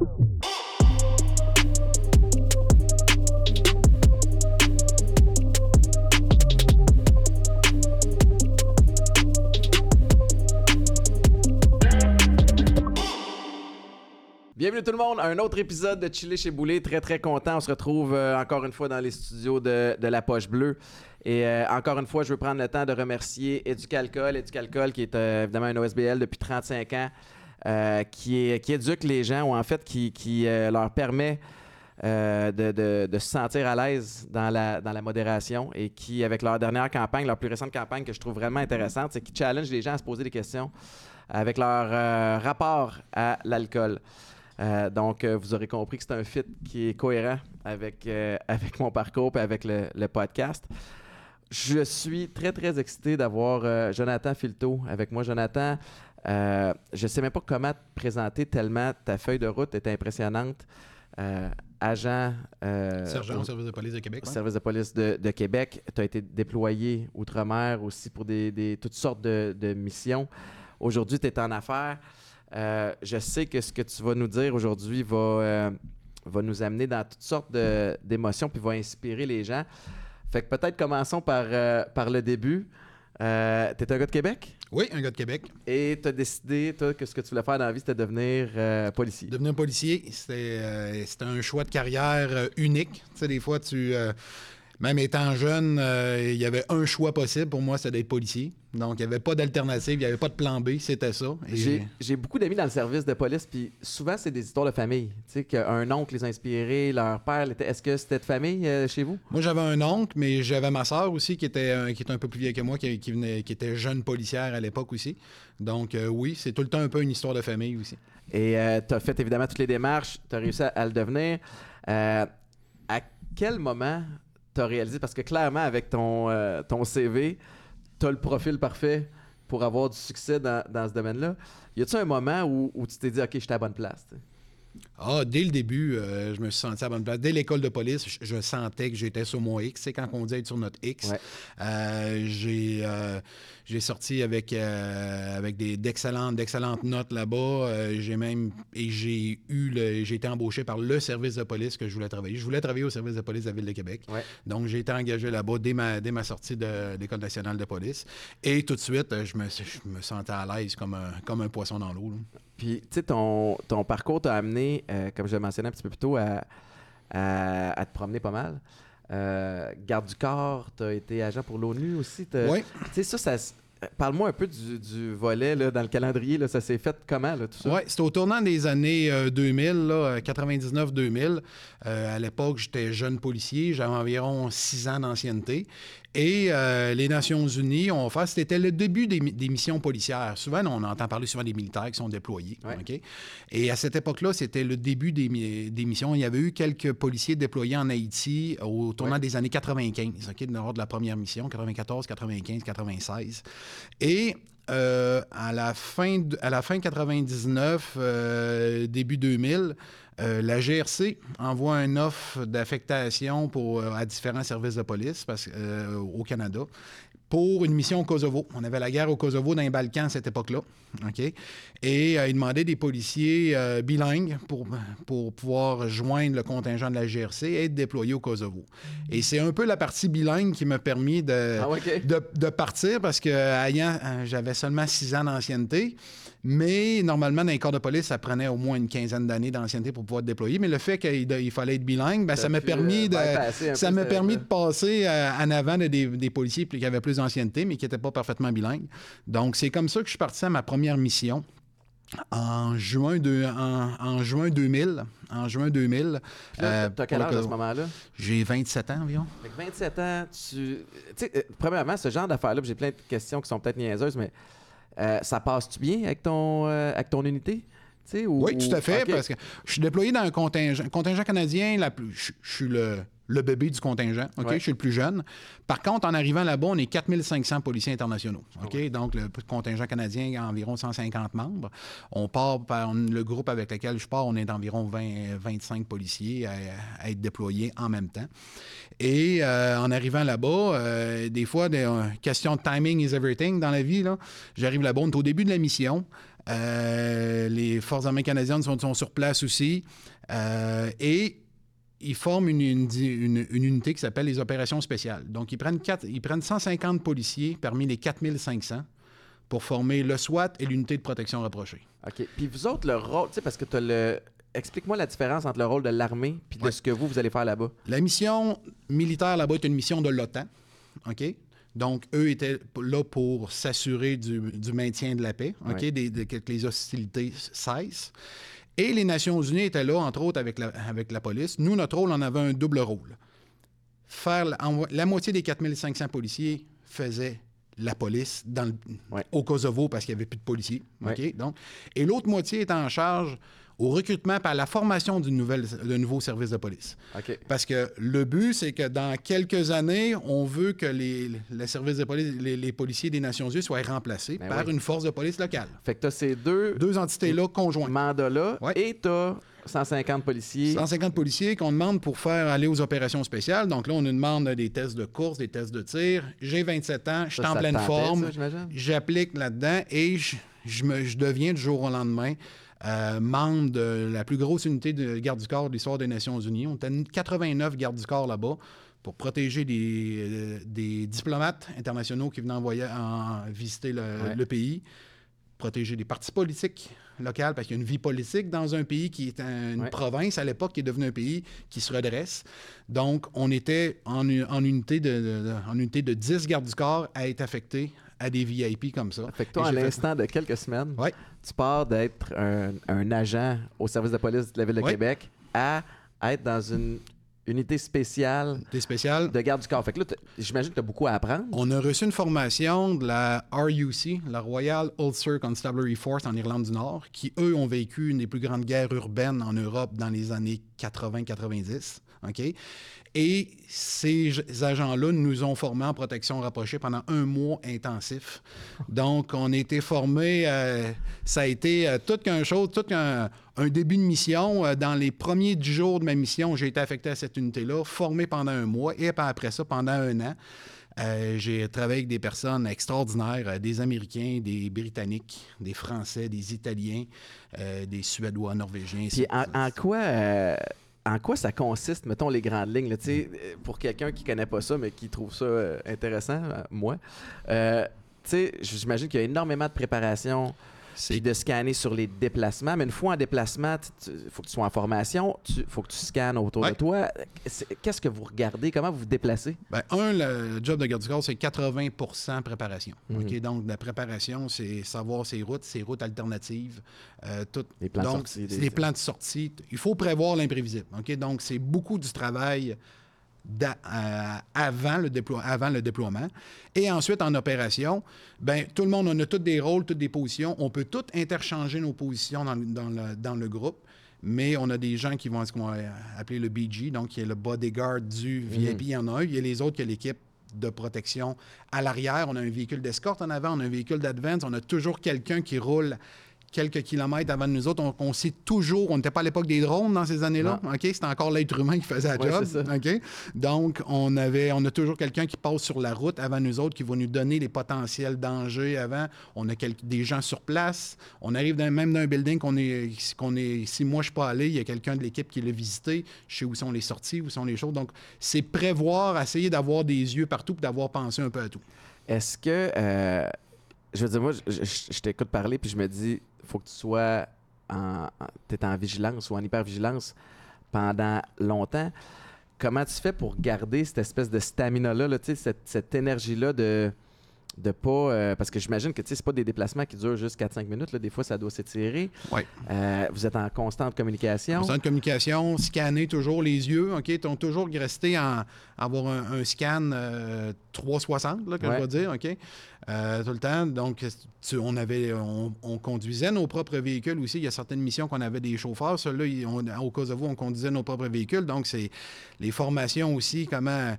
Bienvenue tout le monde à un autre épisode de Chiller chez Boulet. Très très content. On se retrouve euh, encore une fois dans les studios de, de La Poche Bleue. Et euh, encore une fois, je veux prendre le temps de remercier Éducalcool. Éducalcool qui est euh, évidemment un OSBL depuis 35 ans, euh, qui, qui éduque les gens ou en fait qui, qui, euh, leur permet euh, de, se sentir à l'aise dans la, modération et qui, avec leur dernière campagne, leur plus récente campagne que je trouve vraiment intéressante, c'est qu'ils challenge les gens à se poser des questions avec leur rapport à l'alcool. Donc, vous aurez compris que c'est un fit qui est cohérent avec, mon parcours et avec le, podcast. Je suis très, très excité d'avoir Jonathan Filto avec moi. Jonathan, euh, je ne sais même pas comment te présenter tellement ta feuille de route est impressionnante. Euh, agent euh, Sergent au- service de police de Québec. au ouais. service de police de, de Québec. Tu as été déployé outre-mer aussi pour des, des- toutes sortes de, de missions. Aujourd'hui, tu es en affaires. Euh, je sais que ce que tu vas nous dire aujourd'hui va, va nous amener dans toutes sortes d'émotions puis va inspirer les gens. Fait que peut-être commençons par, par le début. tu es un gars de Québec? Oui, un gars de Québec. et tu as décidé, toi, que ce que tu voulais faire dans la vie, c'était devenir euh, policier. Devenir policier, c'était euh, c'était un choix de carrière euh, unique. Tu sais, des fois, tu. Même étant jeune, euh, il y avait un choix possible pour moi, c'était d'être policier. Donc, il n'y avait pas d'alternative, il n'y avait pas de plan B, c'était ça. Et- J'ai beaucoup d'amis dans le service de police, puis souvent, c'est des histoires de famille. Tu sais, qu'un oncle les a inspirés, leur père. Est-ce que c'était de famille euh, chez vous? Moi, j'avais un oncle, mais j'avais ma sœur aussi qui était, euh, qui était un peu plus vieille que moi, qui, qui venait, qui était jeune policière à l'époque aussi. Donc, euh, oui, c'est tout le temps un peu une histoire de famille aussi. Et tu as fait évidemment toutes les démarches, tu as réussi à, à le devenir. À quel moment réalisé, parce que clairement, avec ton, euh, ton CV, tu as le profil parfait pour avoir du succès dans, dans ce domaine-là. Y a-tu un moment où, où tu t'es dit, OK, j'étais à la bonne place? Ah, dès le début, euh, je me suis senti à bonne place. Dès l'école de police, je, je sentais que j'étais sur mon X. C'est quand on dit être sur notre X. Ouais. Euh, j'ai, euh, j'ai sorti avec, avec des, d'excellentes, d'excellentes notes là-bas. J'ai même et j'ai eu le, j'ai été embauché par le service de police que je voulais travailler. Je voulais travailler au service de police de la ville de Québec. Ouais. Donc j'ai été engagé là-bas dès ma, dès ma sortie de, l'école nationale de police. Et tout de suite, je me, je me sentais à l'aise comme un, comme un poisson dans l'eau. là. Puis, tu sais, ton, ton parcours t'a amené, euh, comme je le mentionnais un petit peu plus tôt, à, à- à te promener pas mal. Euh, garde du corps, t'as été agent pour l'ONU aussi. Oui. Tu sais, ça, Parle-moi un peu du, du volet là, dans le calendrier. Là, ça s'est fait comment, là, tout ça? Oui, c'était au tournant des années euh, 2000, là, euh, 99-2000. Euh, à l'époque, j'étais jeune policier, j'avais environ six ans d'ancienneté. Et euh, les Nations Unies ont fait, c'était le début des, mi- des missions policières. Souvent, on entend parler souvent des militaires qui sont déployés. Ouais. Et à cette époque-là, c'était le début des, mi- des missions. Il y avait eu quelques policiers déployés en Haïti au tournant Ouais. des années 95, OK, lors de la première mission, 94, 95, 96. Et euh, à, la fin de, à la fin 99, euh, début 2000, euh, la GRC envoie une offre d'affectation pour, euh, à différents services de police parce, euh, au Canada pour une mission au Kosovo. On avait la guerre au Kosovo dans les Balkans à cette époque-là. OK? Et euh, ils demandaient des policiers euh, bilingues pour, pour pouvoir joindre le contingent de la GRC et être déployés au Kosovo. Et c'est un peu la partie bilingue qui m'a permis de, Ah, de, de partir parce que ayant, j'avais seulement six ans d'ancienneté. Mais normalement, dans les corps de police, ça prenait au moins une quinzaine d'années d'ancienneté pour pouvoir être déployé. Mais le fait qu'il il fallait être bilingue, ben, Ça m'a permis euh, de, ça m'a permis de passer euh, en avant de des, des policiers qui avaient plus d'ancienneté, mais qui n'étaient pas parfaitement bilingues. Donc, c'est comme ça que je suis parti à ma première mission. En juin, de, en, en juin 2000. En juin 2000. Puis là, euh, t'as quel âge à ce moment-là? J'ai 27 ans environ. Fait que 27 ans, tu. Tu sais, euh, premièrement, ce genre d'affaires-là, puis j'ai plein de questions qui sont peut-être niaiseuses, mais euh, ça passe-tu bien avec ton, euh, avec ton unité? Ou- Oui, tout à fait, parce que je suis déployé dans un contingent, contingent canadien, la plus- je, je suis le, le bébé du contingent, OK? Ouais. Je suis le plus jeune. Par contre, en arrivant là-bas, on est 4500 policiers internationaux, Ah? Donc, le contingent canadien a environ 150 membres. On part par le groupe avec lequel je pars, on est d'environ 20, 25 policiers à, à être déployés en même temps. Et euh, en arrivant là-bas, euh, des fois, des, euh, question de timing is everything dans la vie, là. J'arrive là-bas, on est au début de la mission. Euh, les Forces armées canadiennes sont, sont sur place aussi. Euh, et ils forment une, une- une- une unité qui s'appelle les opérations spéciales. Donc, ils prennent, quatre- ils prennent 150 policiers parmi les 4500 pour former le SWAT et l'unité de protection rapprochée. OK. Puis vous autres, le rôle, tu sais, parce que tu as le. Explique-moi la différence entre le rôle de l'armée puis de Ouais. ce que vous, vous allez faire là-bas. La mission militaire là-bas est une mission de l'OTAN. OK? Donc, eux étaient là pour s'assurer du, du maintien de la paix, OK? Ouais. Des- de- que les hostilités cessent. Et les Nations Unies étaient là, entre autres, avec la, avec la police. Nous, notre rôle, on avait un double rôle. Faire la, en- la moitié des 4500 policiers faisaient la police dans le- Ouais. au Kosovo parce qu'il n'y avait plus de policiers. Donc, et l'autre moitié était en charge au recrutement à la formation d'un nouveau service de police. Parce que le but, c'est que dans quelques années, on veut que les, les services de police, les, les policiers des Nations Unies soient remplacés Ben par oui. une force de police locale. Fait que tu as ces deux Deux entités-là conjointes. mandats-là Ouais. et tu as 150 policiers. 150 policiers qu'on demande pour faire aller aux opérations spéciales. Donc là, on nous demande des tests de course, des tests de tir. J'ai 27 ans, je suis en pleine forme. J'applique là-dedans et je, je me- je deviens du jour au lendemain euh, membre de la plus grosse unité de garde du corps de l'histoire des Nations Unies. On était 89 gardes du corps là-bas pour protéger des, euh, des diplomates internationaux qui venaient envoyer, en, visiter le, Ouais. le pays, protéger des partis politiques locaux, parce qu'il y a une vie politique dans un pays qui est un- une Ouais. province à l'époque, qui est devenu un pays qui se redresse. Donc, on était en, unité, de- en unité de 10 gardes du corps à être affectés à des VIP comme ça. Fait que toi, fait- l'instant de quelques semaines, Ouais. tu pars d'être un, un agent au service de police de la Ville de Ouais. Québec à être dans une unité spéciale Des spéciales. de garde du corps. Fait que là, j'imagine que tu as beaucoup à apprendre. On a reçu une formation de la RUC, la Royal Ulster Constabulary Force en Irlande du Nord, qui, eux, ont vécu une des plus grandes guerres urbaines en Europe dans les années 80-90. OK? Et ces agents-là nous ont formés en protection rapprochée pendant un mois intensif. Donc, on a été formés, euh, ça a été euh, tout qu'un chose, tout qu'un un début de mission. Euh, dans les premiers jours de ma mission, j'ai été affecté à cette unité-là, formé pendant un mois, et après ça, pendant un an. J'ai travaillé avec des personnes extraordinaires, des Américains, des Britanniques, des Français, des Italiens, des Suédois, Norvégiens. Puis en, en quoi, en quoi ça consiste, mettons les grandes lignes, là, sais, euh, pour quelqu'un qui connaît pas ça, mais qui trouve ça euh, intéressant, euh, moi, euh, j'imagine qu'il y a énormément de préparation puis de scanner sur les déplacements, mais une fois en déplacement, il faut que tu sois en formation, il faut que tu scannes autour Ouais. de toi. Qu'est-ce que vous regardez? Comment vous vous déplacez? Ben, un, le job de garde du corps, c'est 80% préparation. Mhm. Donc, la préparation, c'est savoir ses routes, ses routes alternatives. euh, tout. Les plans de sortie, des- des plans de sortie. Il faut prévoir l'imprévisible. Donc, c'est beaucoup du travail avant, le déplo- avant le déploiement. Et ensuite, en opération, ben, tout le monde, on a tous des rôles, toutes des positions. On peut tous interchanger nos positions dans, le- dans le, dans le groupe. Mais on a des gens qui vont, ce qu'on va appeler le BG, donc qui est le bodyguard du VIP. Il y en a un. Il y a les autres qui a l'équipe de protection à l'arrière. On a un véhicule d'escorte en avant, on a un véhicule d'advance. On a toujours quelqu'un qui roule quelques kilomètres avant de nous autres. On, on sait toujours, on n'était pas à l'époque des drones dans ces années-là. OK? C'était encore l'être humain qui faisait la Ouais, job. c'est ça. OK? Donc, on, avait, on a toujours quelqu'un qui passe sur la route avant nous autres, qui va nous donner les potentiels dangers avant. On a des gens sur place. On arrive dans- même dans un building qu'on est, qu'on est. Si moi, je suis pas allé, il y a quelqu'un de l'équipe qui l'a visité. Je sais où sont les sorties, où sont les choses. Donc, c'est prévoir, essayer d'avoir des yeux partout et d'avoir pensé un peu à tout. Est-ce que, euh, je veux dire, moi, je, t'écoute parler, puis je me dis, faut que tu sois en, en- en vigilance ou en hypervigilance pendant longtemps. Comment tu fais pour garder cette espèce de stamina-là, là, cette, cette énergie-là de de pas euh, parce que j'imagine que c'est pas des déplacements qui durent juste 4-5 minutes là. des fois ça doit s'étirer Ouais. Euh, vous êtes en constante communication Constant de communication, scanner toujours les yeux, OK? Ils ont toujours resté en avoir un, un scan euh, 360, là, que Ouais. je vais dire, OK? Euh, tout le temps. Donc, tu- on avait, on, on conduisait nos propres véhicules aussi. Il y a certaines missions qu'on avait des chauffeurs. Ceux-là, au Kosovo, on conduisait nos propres véhicules. Donc, c'est les formations aussi, comment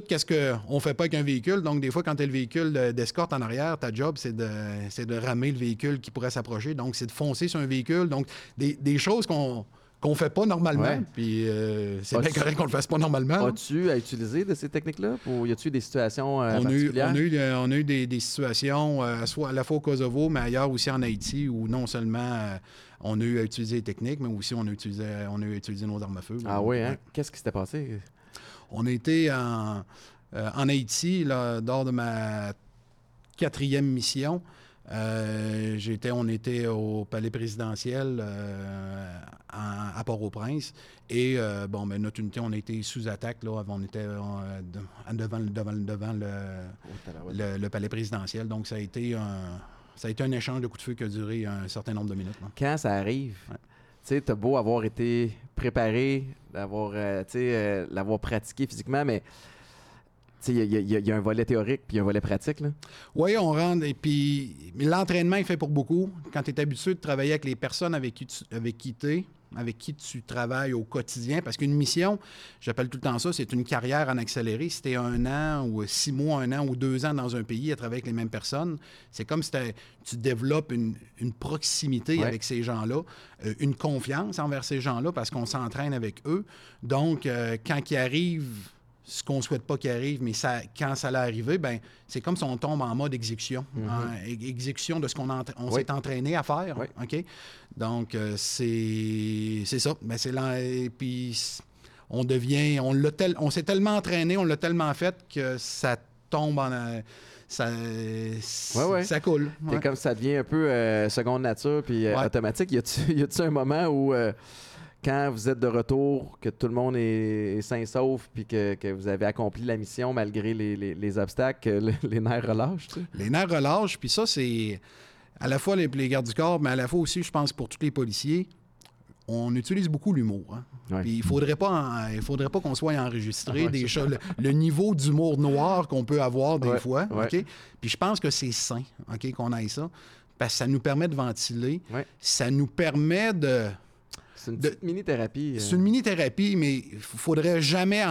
tout ce qu'on ne fait pas avec un véhicule. Donc, des fois, quand tu as le véhicule de- d'escorte en arrière, ta job, c'est de, c'est de ramer le véhicule qui pourrait s'approcher. Donc, c'est de foncer sur un véhicule. Donc, des, des choses qu'on qu'on fait pas normalement. Ouais. Puis euh, c'est bien correct qu'on le fasse pas normalement. As-tu à utiliser de ces techniques-là? Ou y a-tu des situations euh, on, a eu, particulières? on, a eu, euh, on a eu des, des situations, euh, soit à la fois au Kosovo, mais ailleurs aussi en Haïti, où non seulement on a eu à utiliser les techniques, mais aussi on a utilisé, on a eu à utiliser nos armes à feu. Ah oui, hein? Ouais. Qu'est-ce qui s'était passé? On été en, euh, en Haïti là, lors de ma quatrième mission. Euh, j'étais, on était au palais présidentiel euh, à Port-au-Prince. Et euh, bon, ben, notre unité, on a été sous attaque. Là, on était de- devant, le- devant, le- devant le, Oh, tabarouette. le, le palais présidentiel. Donc, ça a été un, ça a été un échange de coups de feu qui a duré un certain nombre de minutes. là. Quand ça arrive, Ouais. tu sais, t'as beau avoir été préparé, d'avoir, euh, euh, l'avoir pratiqué physiquement, mais il y, a- un volet théorique puis un volet pratique. Oui, on rentre. Et puis, l'entraînement, il fait pour beaucoup. Quand tu es habitué de travailler avec les personnes avec qui tu avec qui t'es, avec qui tu travailles au quotidien, parce qu'une mission, j'appelle tout le temps ça, c'est une carrière en accéléré. Si tu es un an ou six mois, un an ou deux ans dans un pays à travailler avec les mêmes personnes, c'est comme si tu développes une, une proximité Ouais. avec ces gens-là, euh, une confiance envers ces gens-là parce qu'on s'entraîne avec eux. Donc, euh, quand ils arrivent ce qu'on souhaite pas qu'il arrive, mais ça, quand ça allait arriver, ben, c'est comme si on tombe en mode exécution. hein, é- exécution de ce qu'on on Mhm. Oui. s'est entraîné à faire. Oui. OK? Donc, euh, c'est c'est ça. Ben, c'est puis, on devient. On, l'a tel- on s'est tellement entraîné, on l'a tellement fait que ça tombe en. euh, Ça, ouais. ça coule. C'est ouais. comme ça devient un peu euh, seconde nature puis euh, automatique. Y a-tu y a-tu un moment où, euh, quand vous êtes de retour, que tout le monde est, est sain et sauf puis que, que vous avez accompli la mission malgré les, les- les obstacles, les nerfs relâchent, tu sais? Les nerfs relâchent, puis ça, c'est à la fois les, les gardes du corps, mais à la fois aussi, je pense, pour tous les policiers, on utilise beaucoup l'humour. hein. Ouais. Puis il faudrait pas, en- il faudrait pas qu'on soit enregistré Ouais, des choses, le, le niveau d'humour noir qu'on peut avoir des Ouais, fois. Puis je pense que c'est sain, ok, qu'on aille ça, parce que ça nous permet de ventiler, ça nous permet de C'est une petite mini-thérapie. euh. c'est une mini-thérapie, mais il faudrait jamais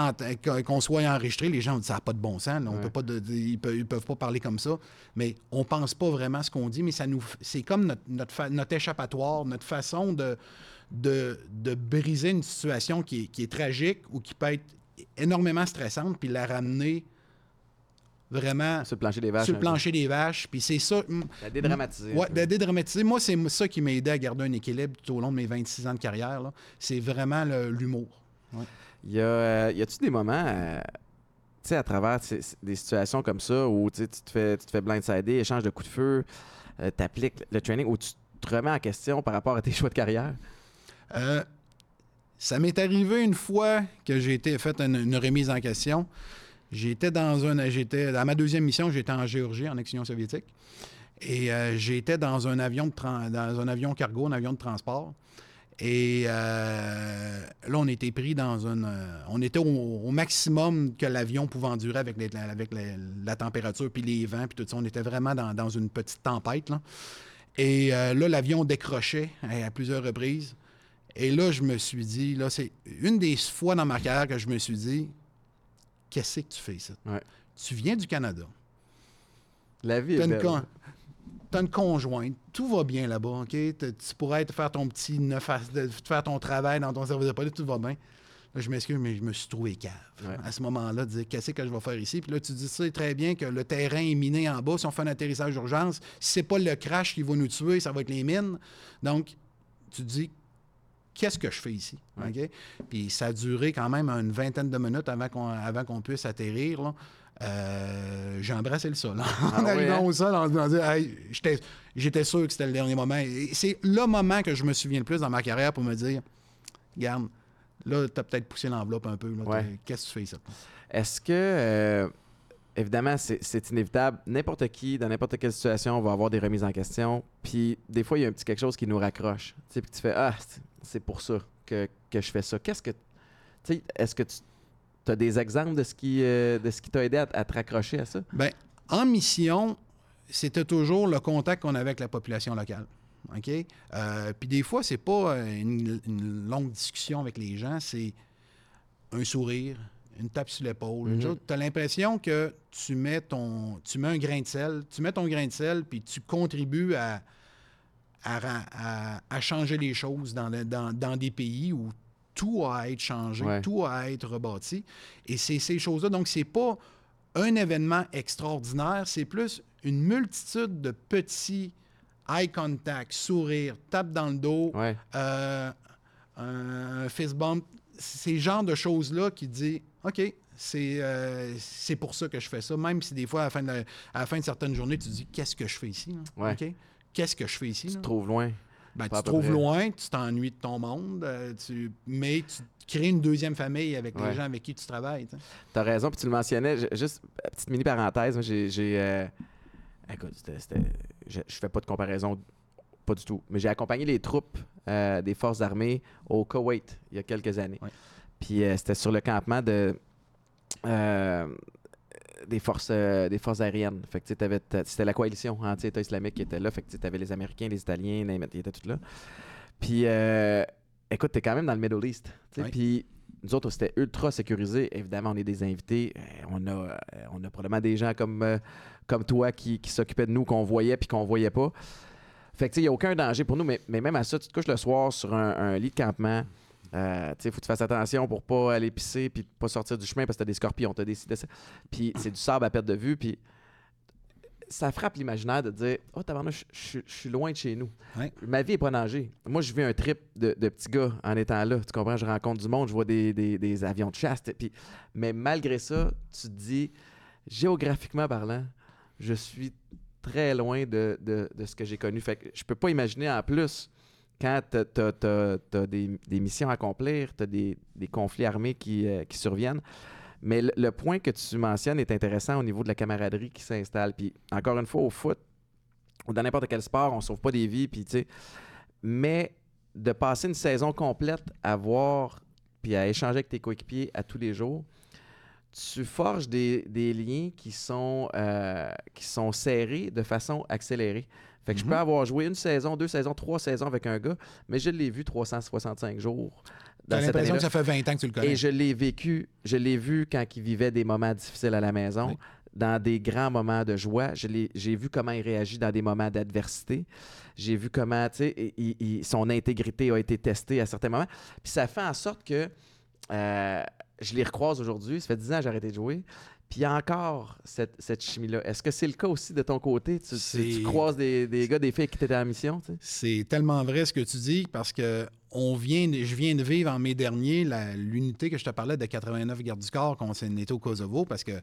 qu'on- soit enregistré. Les gens ça n'a pas de bon sens. là. On Ouais. peut pas de- de- ils, peuvent, ils peuvent pas parler comme ça. Mais on pense pas vraiment ce qu'on dit, mais ça nous, c'est comme notre, notre, fa- notre échappatoire, notre façon de, de, de briser une situation qui est, qui est tragique ou qui peut être énormément stressante, puis la ramener vraiment Sur le plancher des vaches. sur le peu. plancher des vaches. Puis c'est ça. La dédramatiser. Ouais, peu. de dédramatiser. Moi, c'est ça qui m'a aidé à garder un équilibre tout au long de mes 26 ans de carrière. C'est vraiment l'humour. Y a, euh, y a-tu des moments, euh, tu sais, à travers des situations comme ça où tu te fais, tu te fais blindsider, échange de coups de feu, euh, t'appliques le training, où tu te remets en question par rapport à tes choix de carrière? Euh, ça m'est arrivé une fois que j'ai été fait une, une remise en question. J'étais dans un. J'étais. À ma deuxième mission, j'étais en Géorgie, en ex-Union soviétique. Et euh, j'étais dans un avion dans un avion cargo, un avion de transport. Et euh, là, on était pris dans un. euh, on était au, maximum que l'avion pouvait endurer avec, avec la température, puis les vents, puis tout ça. On était vraiment dans, dans une petite tempête. Là. Et là, l'avion décrochait à plusieurs reprises. Et là, je me suis dit, là, c'est une des fois dans ma carrière que je me suis dit, qu'est-ce que tu fais ça? Ouais. Tu viens du Canada. La vie est belle. con- t'as une conjointe. Tout va bien là-bas, OK? Tu pourrais te faire ton petit neuf à- de- faire ton travail dans ton service de police, tout va bien. Là, je m'excuse, mais je me suis trouvé cave. Ouais. À ce moment-là, de dire qu'est-ce que je vais faire ici? Puis là, tu dis ça très bien que le terrain est miné en bas. Si on fait un atterrissage d'urgence, si c'est pas le crash qui va nous tuer, ça va être les mines. Donc, tu dis qu'est-ce que je fais ici? Puis ça a duré quand même une vingtaine de minutes avant qu'on, avant qu'on puisse atterrir. là. Euh, j'ai embrassé le sol. en Ah oui, arrivant hein? au sol, en disant, Hey, j'étais, j'étais sûr que c'était le dernier moment. Et c'est le moment que je me souviens le plus dans ma carrière pour me dire, regarde, là, tu as peut-être poussé l'enveloppe un peu. là. Ouais. T'es- Qu'est-ce que tu fais ça? Est-ce que, euh, évidemment, c'est, c'est inévitable, n'importe qui, dans n'importe quelle situation, va avoir des remises en question. Puis des fois, il y a un petit quelque chose qui nous raccroche. Tu sais, puis tu fais Ah, c'est- pour ça que, que je fais ça. Qu'est-ce que. Tu sais, est-ce que tu as des exemples de ce qui, euh, de ce qui t'a aidé à, à te raccrocher à ça? Ben, en mission, c'était toujours le contact qu'on avait avec la population locale. OK? Euh, Puis des fois, c'est pas euh, une, une longue discussion avec les gens, c'est un sourire, une tape sur l'épaule. Mhm. Tu as l'impression que tu mets ton tu mets un grain de sel, tu mets ton grain de sel, puis tu contribues à, à, à- à changer les choses dans, le- dans- dans des pays où tout a à être changé, Ouais. tout a à être rebâti. Et c'est ces choses-là. Donc, c'est pas un événement extraordinaire, c'est plus une multitude de petits eye contact, sourire, tape dans le dos, Ouais. euh, un fist bump, c'est le genre de choses-là qui dit OK, c'est euh, pour ça que je fais ça. Même si des fois, à la fin de, la- à la fin de certaines journées, tu te dis Qu'est-ce que je fais ici? Ouais. OK? Qu'est-ce que je fais ici? Tu là? te trouves loin. Ben, tu te trouves près. loin, tu t'ennuies de ton monde, euh, tu, mais tu crées une deuxième famille avec Ouais. les gens avec qui tu travailles. tu. T'as raison, puis tu le mentionnais. je- juste, petite mini parenthèse, j'ai. euh, écoute, c'était- je, je fais pas de comparaison, pas du tout. Mais j'ai accompagné les troupes euh, des forces armées au Koweït il y a quelques années. Ouais. Puis euh, c'était sur le campement de. euh, des forces, euh, des forces aériennes. Fait que, t'avais- c'était la coalition anti-État islamique qui était là. Fait que tu avais les Américains, les Italiens, ils étaient tous là. Puis, euh, écoute, t'es quand même dans le Middle East. Puis, nous autres, c'était ultra sécurisé. Évidemment, on est des invités. Euh, on, a, on a probablement des gens comme, comme toi qui, qui s'occupaient de nous, qu'on voyait puis qu'on voyait pas. Fait que, tu sais, il n'y a aucun danger pour nous. Mais, mais même à ça, tu te couches le soir sur un, un lit de campement. Euh, tu sais, faut que tu fasses attention pour pas aller pisser puis pas sortir du chemin parce que t'as des scorpions, t'as des ça. Puis c'est du sable à perte de vue. Puis ça frappe l'imaginaire de dire Oh, tabarnouche, je suis loin de chez nous. Ouais. Ma vie n'est pas danger. Moi, je vis un trip de, de petit gars en étant là. Tu comprends? Je rencontre du monde, je vois des, des- des avions de chasse. Puis, mais malgré ça, tu te dis, géographiquement parlant, je suis très loin de, de- de ce que j'ai connu. Fait que je peux pas imaginer en plus quand tu as, des, des missions à accomplir, tu as des, des conflits armés qui, euh, qui surviennent. Mais le, point que tu mentionnes est intéressant au niveau de la camaraderie qui s'installe. Puis encore une fois, au foot, ou dans n'importe quel sport, on sauve pas des vies, puis. Mais de passer une saison complète à voir puis à échanger avec tes coéquipiers à tous les jours, tu forges des, des liens qui sont, euh, qui sont serrés de façon accélérée. Fait que je Mhm. peux avoir joué une saison, deux saisons, trois saisons avec un gars, mais je l'ai vu 365 jours. T'as l'impression que ça fait 20 ans que tu le connais. Et je l'ai vécu, je l'ai vu quand il vivait des moments difficiles à la maison, Oui. dans des grands moments de joie. J'ai vu comment il réagit dans des moments d'adversité. J'ai vu comment, tu sais, son intégrité a été testée à certains moments. Puis ça fait en sorte que euh, je les recroise aujourd'hui. Ça fait 10 ans que j'ai arrêté de jouer. Puis il y a encore cette, cette chimie-là. Est-ce que c'est le cas aussi de ton côté? Tu, tu- tu C'est- croises des, des gars, des filles qui étaient en mission? tu sais? C'est tellement vrai ce que tu dis parce que on vient, de- je viens de vivre en mai dernier la- l'unité que je te parlais de 89 gardes du corps qu'on s'est était au Kosovo parce que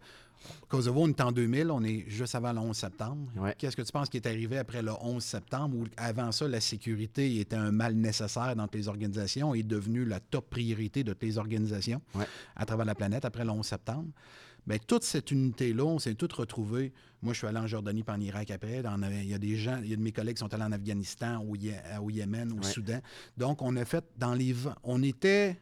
Kosovo, on est en 2000, on est juste avant le 11 septembre. Ouais. Qu'est-ce que tu penses qui est arrivé après le 11 septembre où avant ça, la sécurité était un mal nécessaire dans toutes les organisations et est devenue la top priorité de toutes les organisations Ouais. à travers la planète après le 11 septembre? Bien, toute cette unité-là, on s'est toutes retrouvés. Moi, je suis allé en Jordanie puis en Irak après. Dans- il y a des gens, il y a de mes collègues qui sont allés en Afghanistan, au, au Yémen, au Ouais. Soudan. Donc, on a fait dans les. On était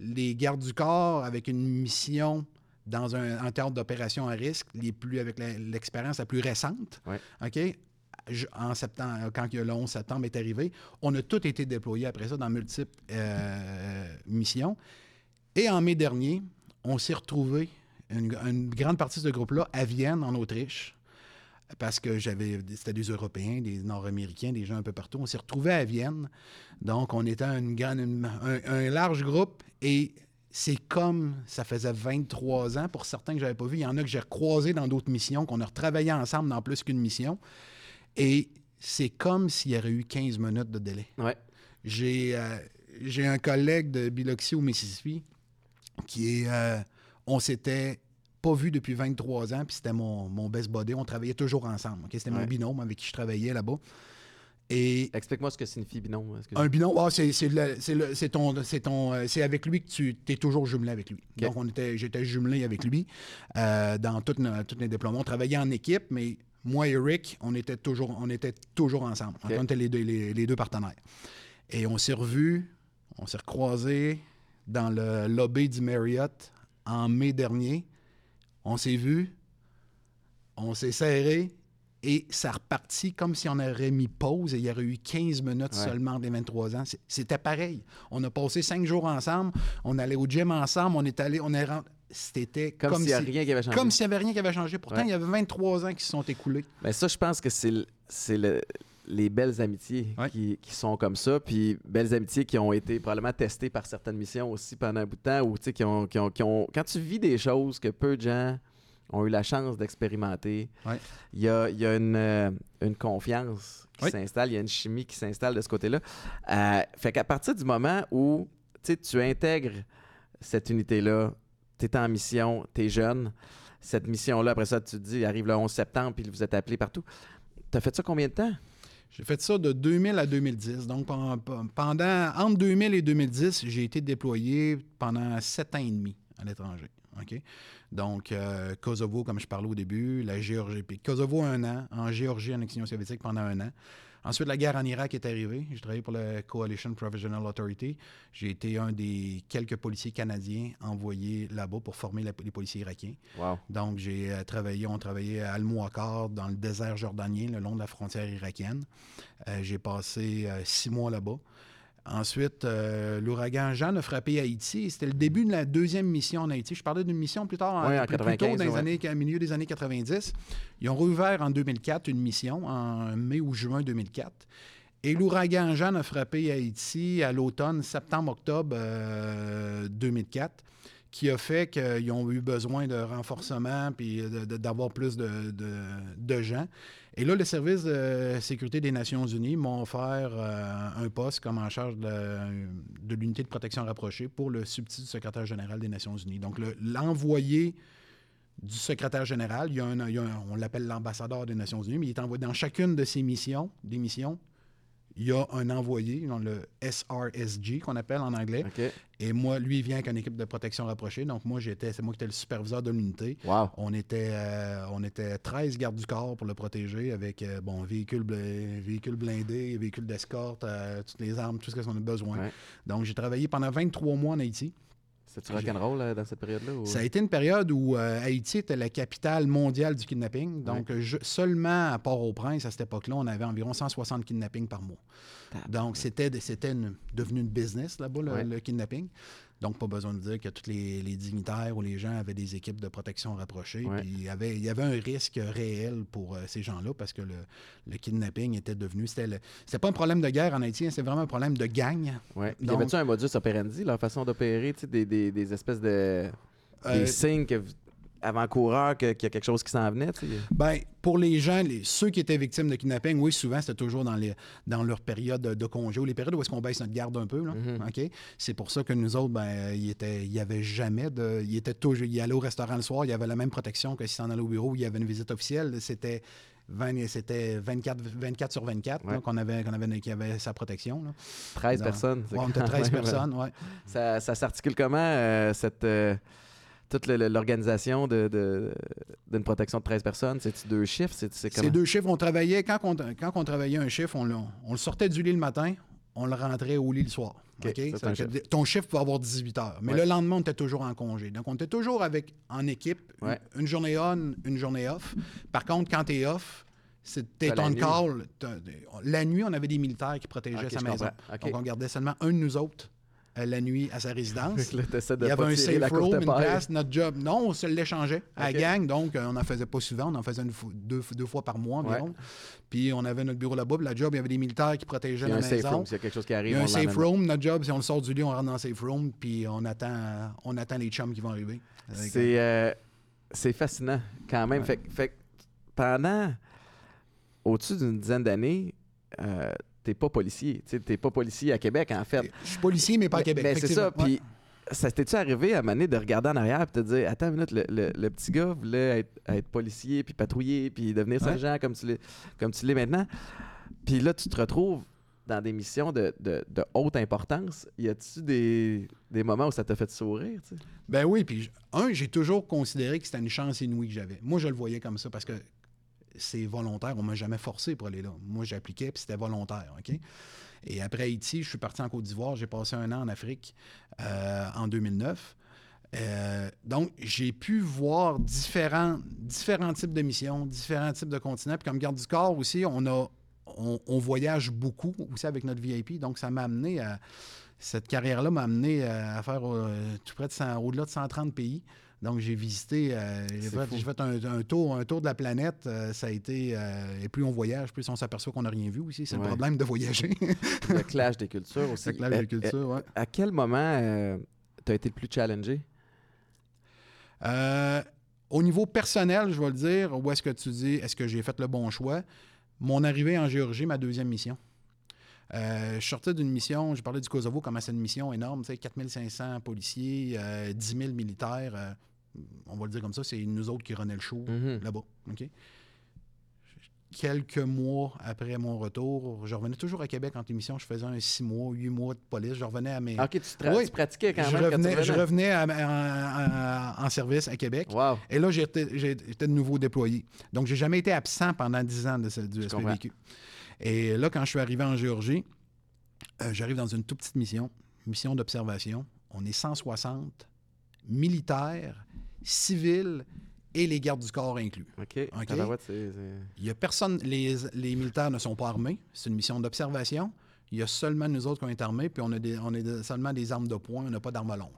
les gardes du corps avec une mission dans un, théâtre d'opération à risque, les plus, avec l'expérience la plus récente. Ouais. OK? En septembre, quand le 11 septembre est arrivé, on a tous été déployés après ça dans multiples euh, missions. Et en mai dernier, on s'est retrouvés, une, une grande partie de ce groupe-là, à Vienne, en Autriche, parce que j'avais, c'était des Européens, des Nord-Américains, des gens un peu partout. On s'est retrouvés à Vienne. Donc, on était une grande- une- un, un large groupe et c'est comme ça faisait 23 ans pour certains que j'avais pas vu. Il y en a que j'ai recroisés dans d'autres missions, qu'on a retravaillé ensemble dans plus qu'une mission. Et c'est comme s'il y aurait eu 15 minutes de délai. Ouais. J'ai euh, j'ai un collègue de Biloxi au Mississippi qui est. euh, on s'était pas vu depuis 23 ans, puis c'était mon, mon best buddy. On travaillait toujours ensemble. C'était Ouais. mon binôme avec qui je travaillais là-bas. Et Explique-moi ce que signifie binôme. un binôme, c'est c'est le- c'est le- c'est ton, c'est ton, c'est avec lui que tu es toujours jumelé avec lui. Donc on était, j'étais jumelé avec lui euh, dans toutes les déploiements. On travaillait en équipe, mais moi et Rick, on était toujours, on était toujours ensemble. On était les deux, les, les deux partenaires. Et on s'est revus, on s'est recroisés dans le lobby du Marriott en mai dernier. On s'est vus, on s'est serrés et ça repartit comme si on aurait mis pause et il y aurait eu 15 minutes Ouais. seulement des 23 ans. C'était pareil. On a passé cinq jours ensemble, on allait au gym ensemble, on est allé, on est rentré. C'était Comme, comme, s'il n'y si- rien qui avait changé. comme s'il n'y avait rien qui avait changé. Pourtant, Ouais. il y avait 23 ans qui se sont écoulés. Mais ça, je pense que c'est le, les belles amitiés Ouais. qui, qui sont comme ça, puis belles amitiés qui ont été probablement testées par certaines missions aussi pendant un bout de temps, ou tu sais, qui ont, qui ont- qui ont- Quand tu vis des choses que peu de gens ont eu la chance d'expérimenter, Ouais. il y a, il y a une, euh, une confiance qui Oui. s'installe, il y a une chimie qui s'installe de ce côté-là. Euh, fait qu'à partir du moment où tu tu intègres cette unité-là, tu es en mission, tu es jeune, cette mission-là, après ça, tu te dis, arrive le 11 septembre, puis vous êtes appelé partout. T'as fait ça combien de temps? J'ai fait ça de 2000 à 2010. Donc, pen- pen- pendant, entre 2000 et 2010, j'ai été déployé pendant sept ans et demi à l'étranger. Donc, euh, Kosovo, comme je parlais au début, la Géorgie. Kosovo, un an. En Géorgie, en Union soviétique, pendant un an. Ensuite, la guerre en Irak est arrivée. J'ai travaillé pour la Coalition Provisional Authority. J'ai été un des quelques policiers canadiens envoyés là-bas pour former la- les policiers irakiens. Wow. Donc, j'ai euh, travaillé, on travaillait à Al-Mouakar, dans le désert jordanien, le long de la frontière irakienne. Euh, j'ai passé euh, six mois là-bas. Ensuite, euh, l'ouragan Jeanne a frappé Haïti. C'était le début de la deuxième mission en Haïti. Je parlais d'une mission plus tard, Ouais, en plus, plus tôt, 95, dans les années, au milieu des années 90. Ils ont rouvert en 2004 une mission, en mai ou juin 2004. Et l'ouragan Jeanne a frappé Haïti à l'automne, septembre-octobre euh, 2004, qui a fait qu'ils ont eu besoin de renforcement puis d'avoir plus de, de- de gens. Et là, le service de sécurité des Nations Unies m'a offert euh, un poste comme en charge de, l'unité de protection rapprochée pour le substitut du secrétaire général des Nations Unies. Donc, le- l'envoyé du secrétaire général, on l'appelle l'ambassadeur des Nations Unies, mais il est envoyé dans chacune de ses missions, des missions, il y a un envoyé, dans le SRSG qu'on appelle en anglais. Et moi, lui, il vient avec une équipe de protection rapprochée. Donc, moi, j'étais, c'est moi qui étais le superviseur de l'unité. Wow. On était, euh, on était 13 gardes du corps pour le protéger avec euh, bon, véhicules, bl- véhicules blindés, véhicules d'escorte, euh, toutes les armes, tout ce qu'on a besoin. Ouais. Donc, j'ai travaillé pendant 23 mois en Haïti. C'est-tu rock'n'roll euh, dans cette période-là? ou- Ça a été une période où euh, Haïti était la capitale mondiale du kidnapping. Donc, je- seulement à Port-au-Prince, à cette époque-là, on avait environ 160 kidnappings par mois. Donc, c'était devenu une business là-bas, le, Ouais. le kidnapping. Donc, pas besoin de dire que tous les, les dignitaires ou les gens avaient des équipes de protection rapprochées. Ouais. Puis, il y, avait, il y avait un risque réel pour euh, ces gens-là parce que le, le kidnapping était devenu. C'était pas un problème de guerre en Haïti, hein, c'était vraiment un problème de gang. Ouais. Donc- y avait-tu un modus operandi, leur façon d'opérer, des, des, des espèces de. Euh, des signes que, que- qu'il y a quelque chose qui s'en venait? Ben, pour les gens, les- ceux qui étaient victimes de kidnapping, oui, souvent, c'était toujours dans, les, dans leur période de, de congé ou les périodes où est-ce qu'on baisse notre garde un peu. Là, Mhm. OK? C'est pour ça que nous autres, ben, il était- il y avait jamais de. Il était toujours. Il allait au restaurant le soir, il y avait la même protection que s'il en allait au bureau où il y avait une visite officielle. C'était. 20 C'était 24, 24 sur 24 là, Ouais. qu'on avait, qu'on avait, avait sa protection. Là. 13 Non. personnes. Ouais, on était quand 13 même- personnes, ouais. Ça, ça s'articule comment, euh, cette. euh, toute l'organisation de- de- d'une protection de 13 personnes? C'est-tu deux chiffres? C'est? Ces deux chiffres, on travaillait, quand on, quand on travaillait un chiffre, on, le- on le sortait du lit le matin, on le rentrait au lit le soir. Ça, Ça chiffre. ton chiffre peut avoir 18 heures. Mais Ouais. le lendemain, on était toujours en congé. Donc, on était toujours avec, en équipe, une- Ouais. une, journée on, une journée off. Par contre, quand tu es off, la on call. La nuit, on avait des militaires qui protégeaient sa maison. Donc, on gardait seulement un de nous autres la nuit à sa résidence. Là, t'essaies de Il y avait un safe room, une place, notre job. Non, on se l'échangeait à la gang, donc euh, on n'en faisait pas souvent, on en faisait une fois- deux, deux fois par mois environ. Puis on avait notre bureau là-bas, la job, il y avait des militaires qui protégeaient Il y a la un safe maison. room. S'il y a quelque chose qui Il arrive, y a un safe room, notre job, si on le sort du lit, on rentre dans le safe room, puis on attend, euh, on attend les chums qui vont arriver. C'est euh, c'est fascinant quand même. Ouais. Fait, pendant au-dessus d'une dizaine d'années, euh, t'es pas policier. Tu T'es pas policier à Québec, en fait. Je suis policier, mais pas à Mais- Québec. ben, c'est ça. Puis ça t'es-tu arrivé à donné de regarder en arrière et te dire Attends une minute, le, le- le petit gars voulait être, être policier, puis patrouiller, puis devenir sergent comme tu l'es comme tu l'es maintenant? Puis là, tu te retrouves dans des missions de, de- de haute importance. Y a-tu des, des moments où ça t'a fait sourire? tu sais? Ben oui, puis un, j'ai toujours considéré que c'était une chance inouïe que j'avais. Moi, je le voyais comme ça parce que c'est volontaire. On m'a jamais forcé pour aller là. Moi, j'appliquais, puis c'était volontaire, OK? Et après Haïti, je suis parti en Côte d'Ivoire. J'ai passé un an en Afrique euh, en 2009. Euh, donc, j'ai pu voir différents, types de missions, différents types de continents. Puis comme garde du corps aussi, on voyage beaucoup aussi avec notre VIP. Donc, ça m'a amené à... Cette carrière-là m'a amené à faire euh, tout près de 100 au-delà de 130 pays. Donc, j'ai visité, euh, j'ai fait, un, un tour, un tour de la planète. euh, ça a été. euh, et plus on voyage, plus on s'aperçoit qu'on n'a rien vu aussi. C'est Ouais. le problème de voyager. Le clash des cultures aussi. C'est que là, Euh, j'ai culture, ouais. euh, À quel moment tu as été le plus challengé? Au niveau personnel, je vais le dire, où est-ce que tu dis, est-ce que j'ai fait le bon choix? Mon arrivée en Géorgie, ma deuxième mission. Euh, je sortais d'une mission, je parlais du Kosovo, comment c'est une mission énorme, tu sais, 4500 policiers, euh, 10 000 militaires, euh, on va le dire comme ça, c'est nous autres qui renaient le show Mhm. là-bas. OK? Quelques mois après mon retour, je revenais toujours à Québec en émission, je faisais un 6 mois, 8 mois de police, je revenais à mes... Ah, OK, tu, tra- Oui. tu pratiquais quand je, même quand tu revenais, je revenais. à- en- service à Québec. Wow. Et là, j'étais de nouveau déployé. Donc, j'ai jamais été absent pendant 10 ans de ce- du Je SPVQ. Et là, quand je suis arrivé en Géorgie, euh, j'arrive dans une toute petite mission, mission d'observation. On est 160 militaires, civils et les gardes du corps inclus. OK. OK? Tabarouette, c'est- c'est- Il y a personne, les, les militaires ne sont pas armés. C'est une mission d'observation. Il y a seulement nous autres qui ont été armés, puis on a, des, on a seulement des armes de poing, on n'a pas d'armes longues.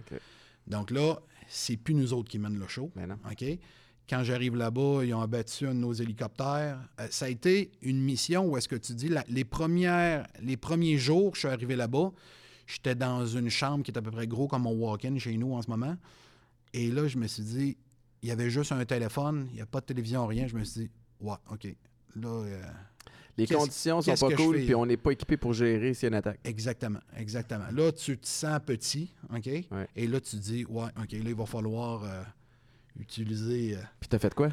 OK. Donc là, c'est plus nous autres qui mènent le show. Ben non. OK? Quand j'arrive là-bas, ils ont abattu un de nos hélicoptères. Euh, ça a été une mission où est-ce que tu dis, la- les, premières, les premiers jours, je suis arrivé là-bas, j'étais dans une chambre qui est à peu près gros comme mon walk-in chez nous en ce moment. Et là, je me suis dit, il y avait juste un téléphone, il n'y a pas de télévision, rien. Je me suis dit, ouais, OK. Là, euh, Les conditions sont pas que cool, puis on n'est pas équipé pour gérer s'il y a une attaque. exactement, exactement. Là, tu te sens petit, OK? Ouais. Et là, tu dis, ouais, OK, là, il va falloir euh, utiliser. euh, Puis t'as fait quoi?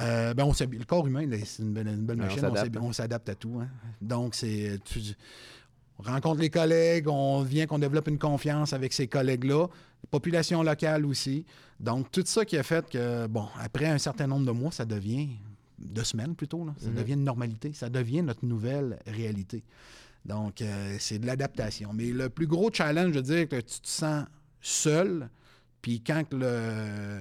Euh, ben on le corps humain, c'est une belle, une belle Ouais, on machine. On s'adapte, hein. à tout. hein. Donc, c'est. tu- on rencontre les collègues, on vient qu'on développe une confiance avec ces collègues-là. Population locale aussi. Donc, tout ça qui a fait que, bon, après un certain nombre de mois, ça devient. de semaines plutôt, là, ça Mhm. devient une normalité. Ça devient notre nouvelle réalité. Donc, euh, c'est de l'adaptation. Mais le plus gros challenge, je veux dire, que tu te sens seul, puis quand que le,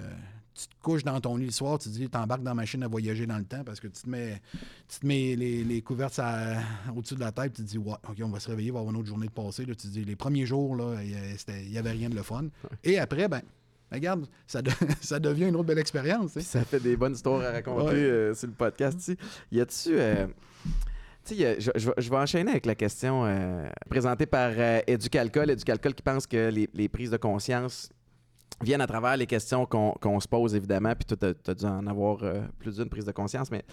tu te couches dans ton lit le soir, tu te dis, t'embarques dans la machine à voyager dans le temps parce que tu te mets, tu te mets les, les couvertes au-dessus de la tête, tu te dis, ouais, OK, on va se réveiller, il va avoir une autre journée de passé. Là, tu te dis, les premiers jours, il n'y avait rien de le fun. Et après, ben, regarde, ça, de- ça devient une autre belle expérience. ça fait des bonnes histoires à raconter Ouais. euh, sur le podcast. tu sais. Y a-tu. euh, je, je vais- je vais enchaîner avec la question euh, présentée par euh, Éducalcool. Éducalcool qui pense que les, les prises de conscience viennent à travers les questions qu'on se pose, évidemment. Puis toi, tu as, dû en avoir euh, plus d'une prise de conscience. Mais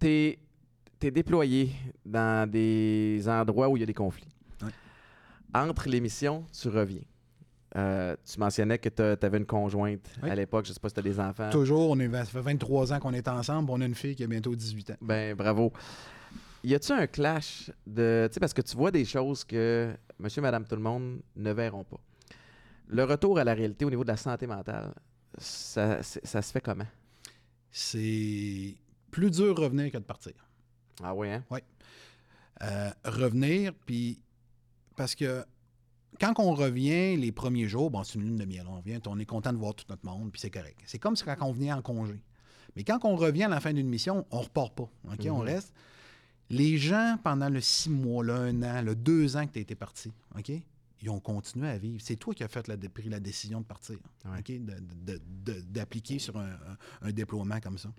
tu es, déployé dans des endroits où il y a des conflits. Ouais. Entre les missions, tu reviens. Euh, tu mentionnais que tu avais une conjointe Oui. à l'époque. Je sais pas si tu as des enfants. Toujours, on est, ça fait 23 ans qu'on est ensemble, on a une fille qui a bientôt 18 ans. Ben, bravo. Y a-tu un clash de. Tu sais, parce que tu vois des choses que monsieur, madame, tout le monde ne verront pas. Le retour à la réalité au niveau de la santé mentale, ça, ça se fait comment? C'est plus dur de revenir que de partir. Ah oui, hein? Euh, revenir, puis parce que quand on revient les premiers jours, bon, c'est une lune de miel, on revient, on est content de voir tout notre monde, puis c'est correct. C'est comme quand on venait en congé. Mais quand on revient à la fin d'une mission, on repart pas, OK? On Mhm. reste. Les gens, pendant le six mois, là, un an, le deux ans que tu été parti, OK? Ils ont continué à vivre. C'est toi qui as fait la, pris la décision de partir, Ouais. D'appliquer sur un, un- un déploiement comme ça.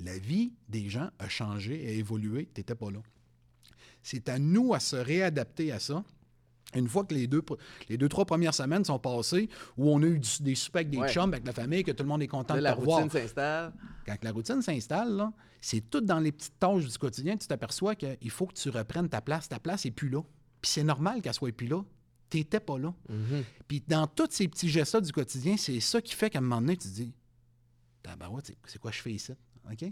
La vie des gens a changé, a évolué, tu n'étais pas là. C'est à nous à se réadapter à ça. Une fois que les deux, les deux, trois premières semaines sont passées, où on a eu du- des soupers avec des Ouais. chums, avec la famille, que tout le monde est content Là, de la revoir. routine s'installe. Quand la routine s'installe, c'est tout dans les petites tâches du quotidien. Tu t'aperçois qu'il faut que tu reprennes ta place. Ta place n'est plus là. Puis c'est normal qu'elle soit plus là. Tu n'étais pas là. Mhm. Puis dans tous ces petits gestes du quotidien, c'est ça qui fait qu'à un moment donné, tu te dis Tabarouette, c'est- c'est quoi je fais ici? OK?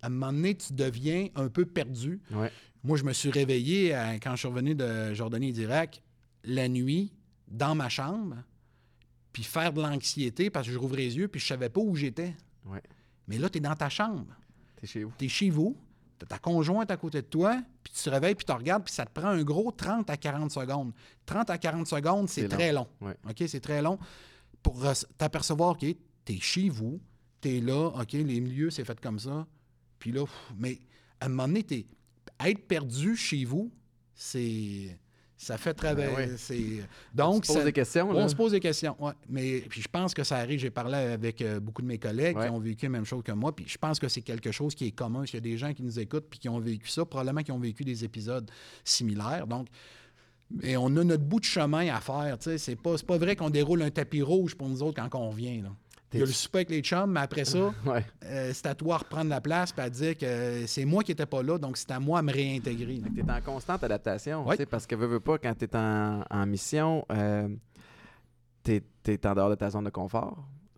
À un moment donné, tu deviens un peu perdu. Ouais. Moi, je me suis réveillé quand je suis revenu de Jordanie et d'Irak la nuit dans ma chambre, puis faire de l'anxiété parce que je rouvrais les yeux, puis je savais pas où j'étais. Ouais. Mais là, tu es dans ta chambre. T'es chez vous. Tu es chez vous, tu as ta conjointe à côté de toi, puis tu te réveilles, puis tu regardes, puis ça te prend un gros 30 à 40 secondes. 30 à 40 secondes, c'est très long. Ouais. OK, c'est très long pour t'apercevoir, OK, tu es chez vous, tu es là, OK, les milieux, c'est fait comme ça. Puis là, pff, mais à un moment donné, t'es- être perdu chez vous, c'est Ça fait travailler. Ben c'est- Donc, On se pose ça- des questions. là. on se pose des questions, ouais. Mais puis je pense que ça arrive. J'ai parlé avec euh, beaucoup de mes collègues Ouais. qui ont vécu la même chose que moi. Puis je pense que c'est quelque chose qui est commun. Il y a des gens qui nous écoutent puis qui ont vécu ça, probablement qui ont vécu des épisodes similaires. Donc, et on a notre bout de chemin à faire. C'est pas, pas vrai qu'on déroule un tapis rouge pour nous autres quand on revient. Là. Il y a le souper avec les chums, mais après ça, Ouais. euh, c'est à toi de reprendre la place et à dire que c'est moi qui n'étais pas là, donc c'est à moi de me réintégrer. Tu es en constante adaptation. Ouais. tu sais, Parce que veux, veux pas, quand tu es en, en mission, tu es, en dehors de ta zone de confort.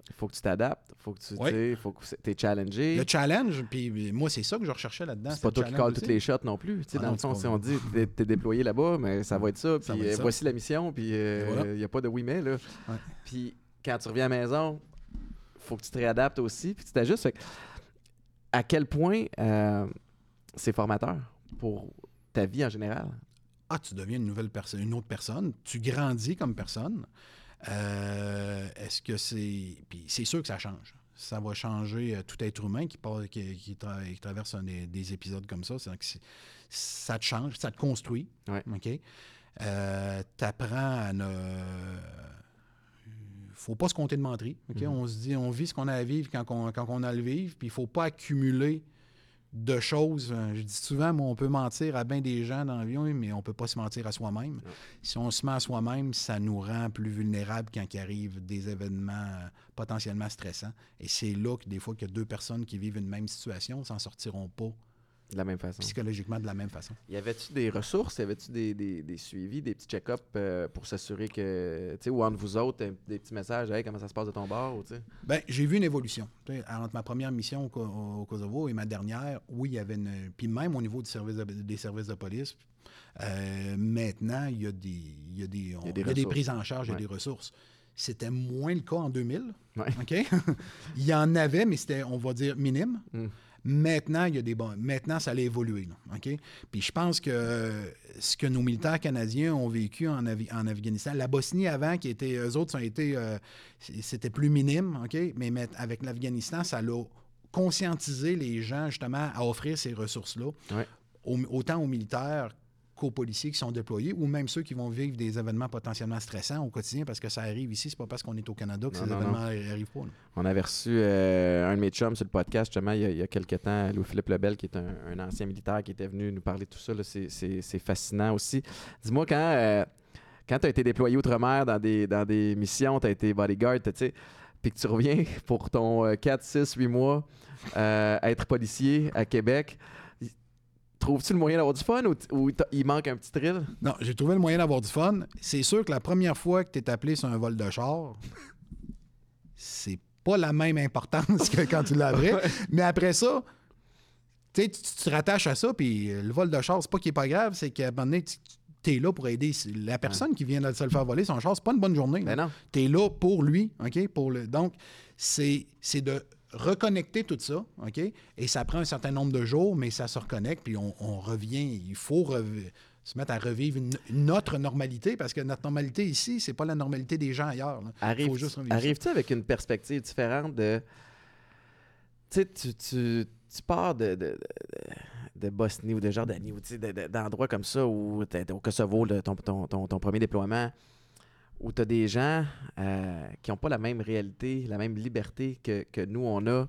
Il faut que tu t'adaptes. Il faut que tu Ouais. tu faut que tu es challengé. Le challenge, puis moi, c'est ça que je recherchais là-dedans. C'est pas toi qui colle toutes les shots non plus. Tu Ah dans non, le pas si on dit t'es, t'es déployé là-bas, mais ça va être ça. Puis euh, voici la mission. Puis il Et voilà. n'y a pas de oui mais. Là. Puis quand tu reviens à la maison, faut que tu te réadaptes aussi. Puis tu t'ajustes. À quel point euh, c'est formateur pour ta vie en général? Ah, tu deviens une nouvelle personne, une autre personne. Tu grandis comme personne. Euh, Est-ce que c'est. Puis c'est sûr que ça change. Ça va changer euh, tout être humain qui, passe- qui, qui tra- qui traverse un des, des épisodes comme ça. Ça te change, ça te construit. Ouais. OK? tu apprends à ne. Faut pas se compter de menterie. Mhm. On se dit, on vit ce qu'on a à vivre quand on, quand on a à le vivre, puis il faut pas accumuler de choses. Euh, Je dis souvent, moi, on peut mentir à bien des gens dans la vie, mais on peut pas se mentir à soi-même. Si on se ment à soi-même, ça nous rend plus vulnérables quand il arrive des événements euh, potentiellement stressants. Et c'est là que des fois que deux personnes qui vivent une même situation s'en sortiront pas De la même façon. psychologiquement de la même façon. Y avait-tu des ressources? Y avait-tu des, des, des suivis, des petits check-ups euh, pour s'assurer que, tu sais, ou entre vous autres, des petits messages, hey, comment ça se passe de ton bord, ou tu sais? Ben, j'ai vu une évolution. Entre ma première mission au, Kosovo et ma dernière, oui, il y avait une. Puis même au niveau du service de- des services de police, euh, maintenant, il y a des, il y a des, on- y a des il y a des ressources. prises en charge, il y a des ressources. C'était moins le cas en 2000. Ouais. OK? il y en avait, mais c'était, on va dire, minime. Mm. Maintenant, il y a des bons. Maintenant, ça allait évoluer. là, OK? Puis je pense que euh, ce que nos militaires canadiens ont vécu en, Afghanistan, la Bosnie avant, qui était. Eux autres, été. euh, c'était plus minime, OK? Mais avec l'Afghanistan, ça l'a conscientisé les gens, justement, à offrir ces ressources-là, Ouais. au- autant aux militaires qu'aux policiers qui sont déployés, ou même ceux qui vont vivre des événements potentiellement stressants au quotidien, parce que ça arrive ici, c'est pas parce qu'on est au Canada que Non, ces non, événements n'arrivent pas. On avait reçu euh, un de mes chums sur le podcast, justement, il y a, il y a quelques temps, Louis-Philippe Lebel, qui est un, un ancien militaire qui était venu nous parler de tout ça. C'est- fascinant aussi. Dis-moi, quand, euh, quand tu as été déployé outre-mer dans des, dans des missions, tu as été bodyguard, tu sais, puis que tu reviens pour ton euh, 4, 6, 8 mois euh, être policier à Québec, trouves-tu le moyen d'avoir du fun ou, il manque un petit thrill? Non, j'ai trouvé le moyen d'avoir du fun. C'est sûr que la première fois que tu es appelé sur un vol de char, c'est pas la même importance que quand tu l'avais. Mais après ça, tu te rattaches à ça, puis le vol de char, c'est pas qu'il est pas grave, c'est qu'à un moment donné, tu es là pour aider la personne qui vient de se le faire voler son char. C'est pas une bonne journée. Ben non. tu es là pour lui, OK? Pour le... Donc, c'est c'est de reconnecter tout ça, OK? Et ça prend un certain nombre de jours, mais ça se reconnecte, puis on, on revient. Il faut se mettre à revivre une, une autre normalité, parce que notre normalité ici, c'est pas la normalité des gens ailleurs. là. Arrive, Faut juste. Arrives-tu avec une perspective différente de. Tu sais, tu, tu, tu pars de, de, de, de Bosnie ou de Jordanie ou d'endroits comme ça où tu au Kosovo, là, ton, ton, ton, ton premier déploiement, où tu as des gens euh, qui n'ont pas la même réalité, la même liberté que, que nous, on a.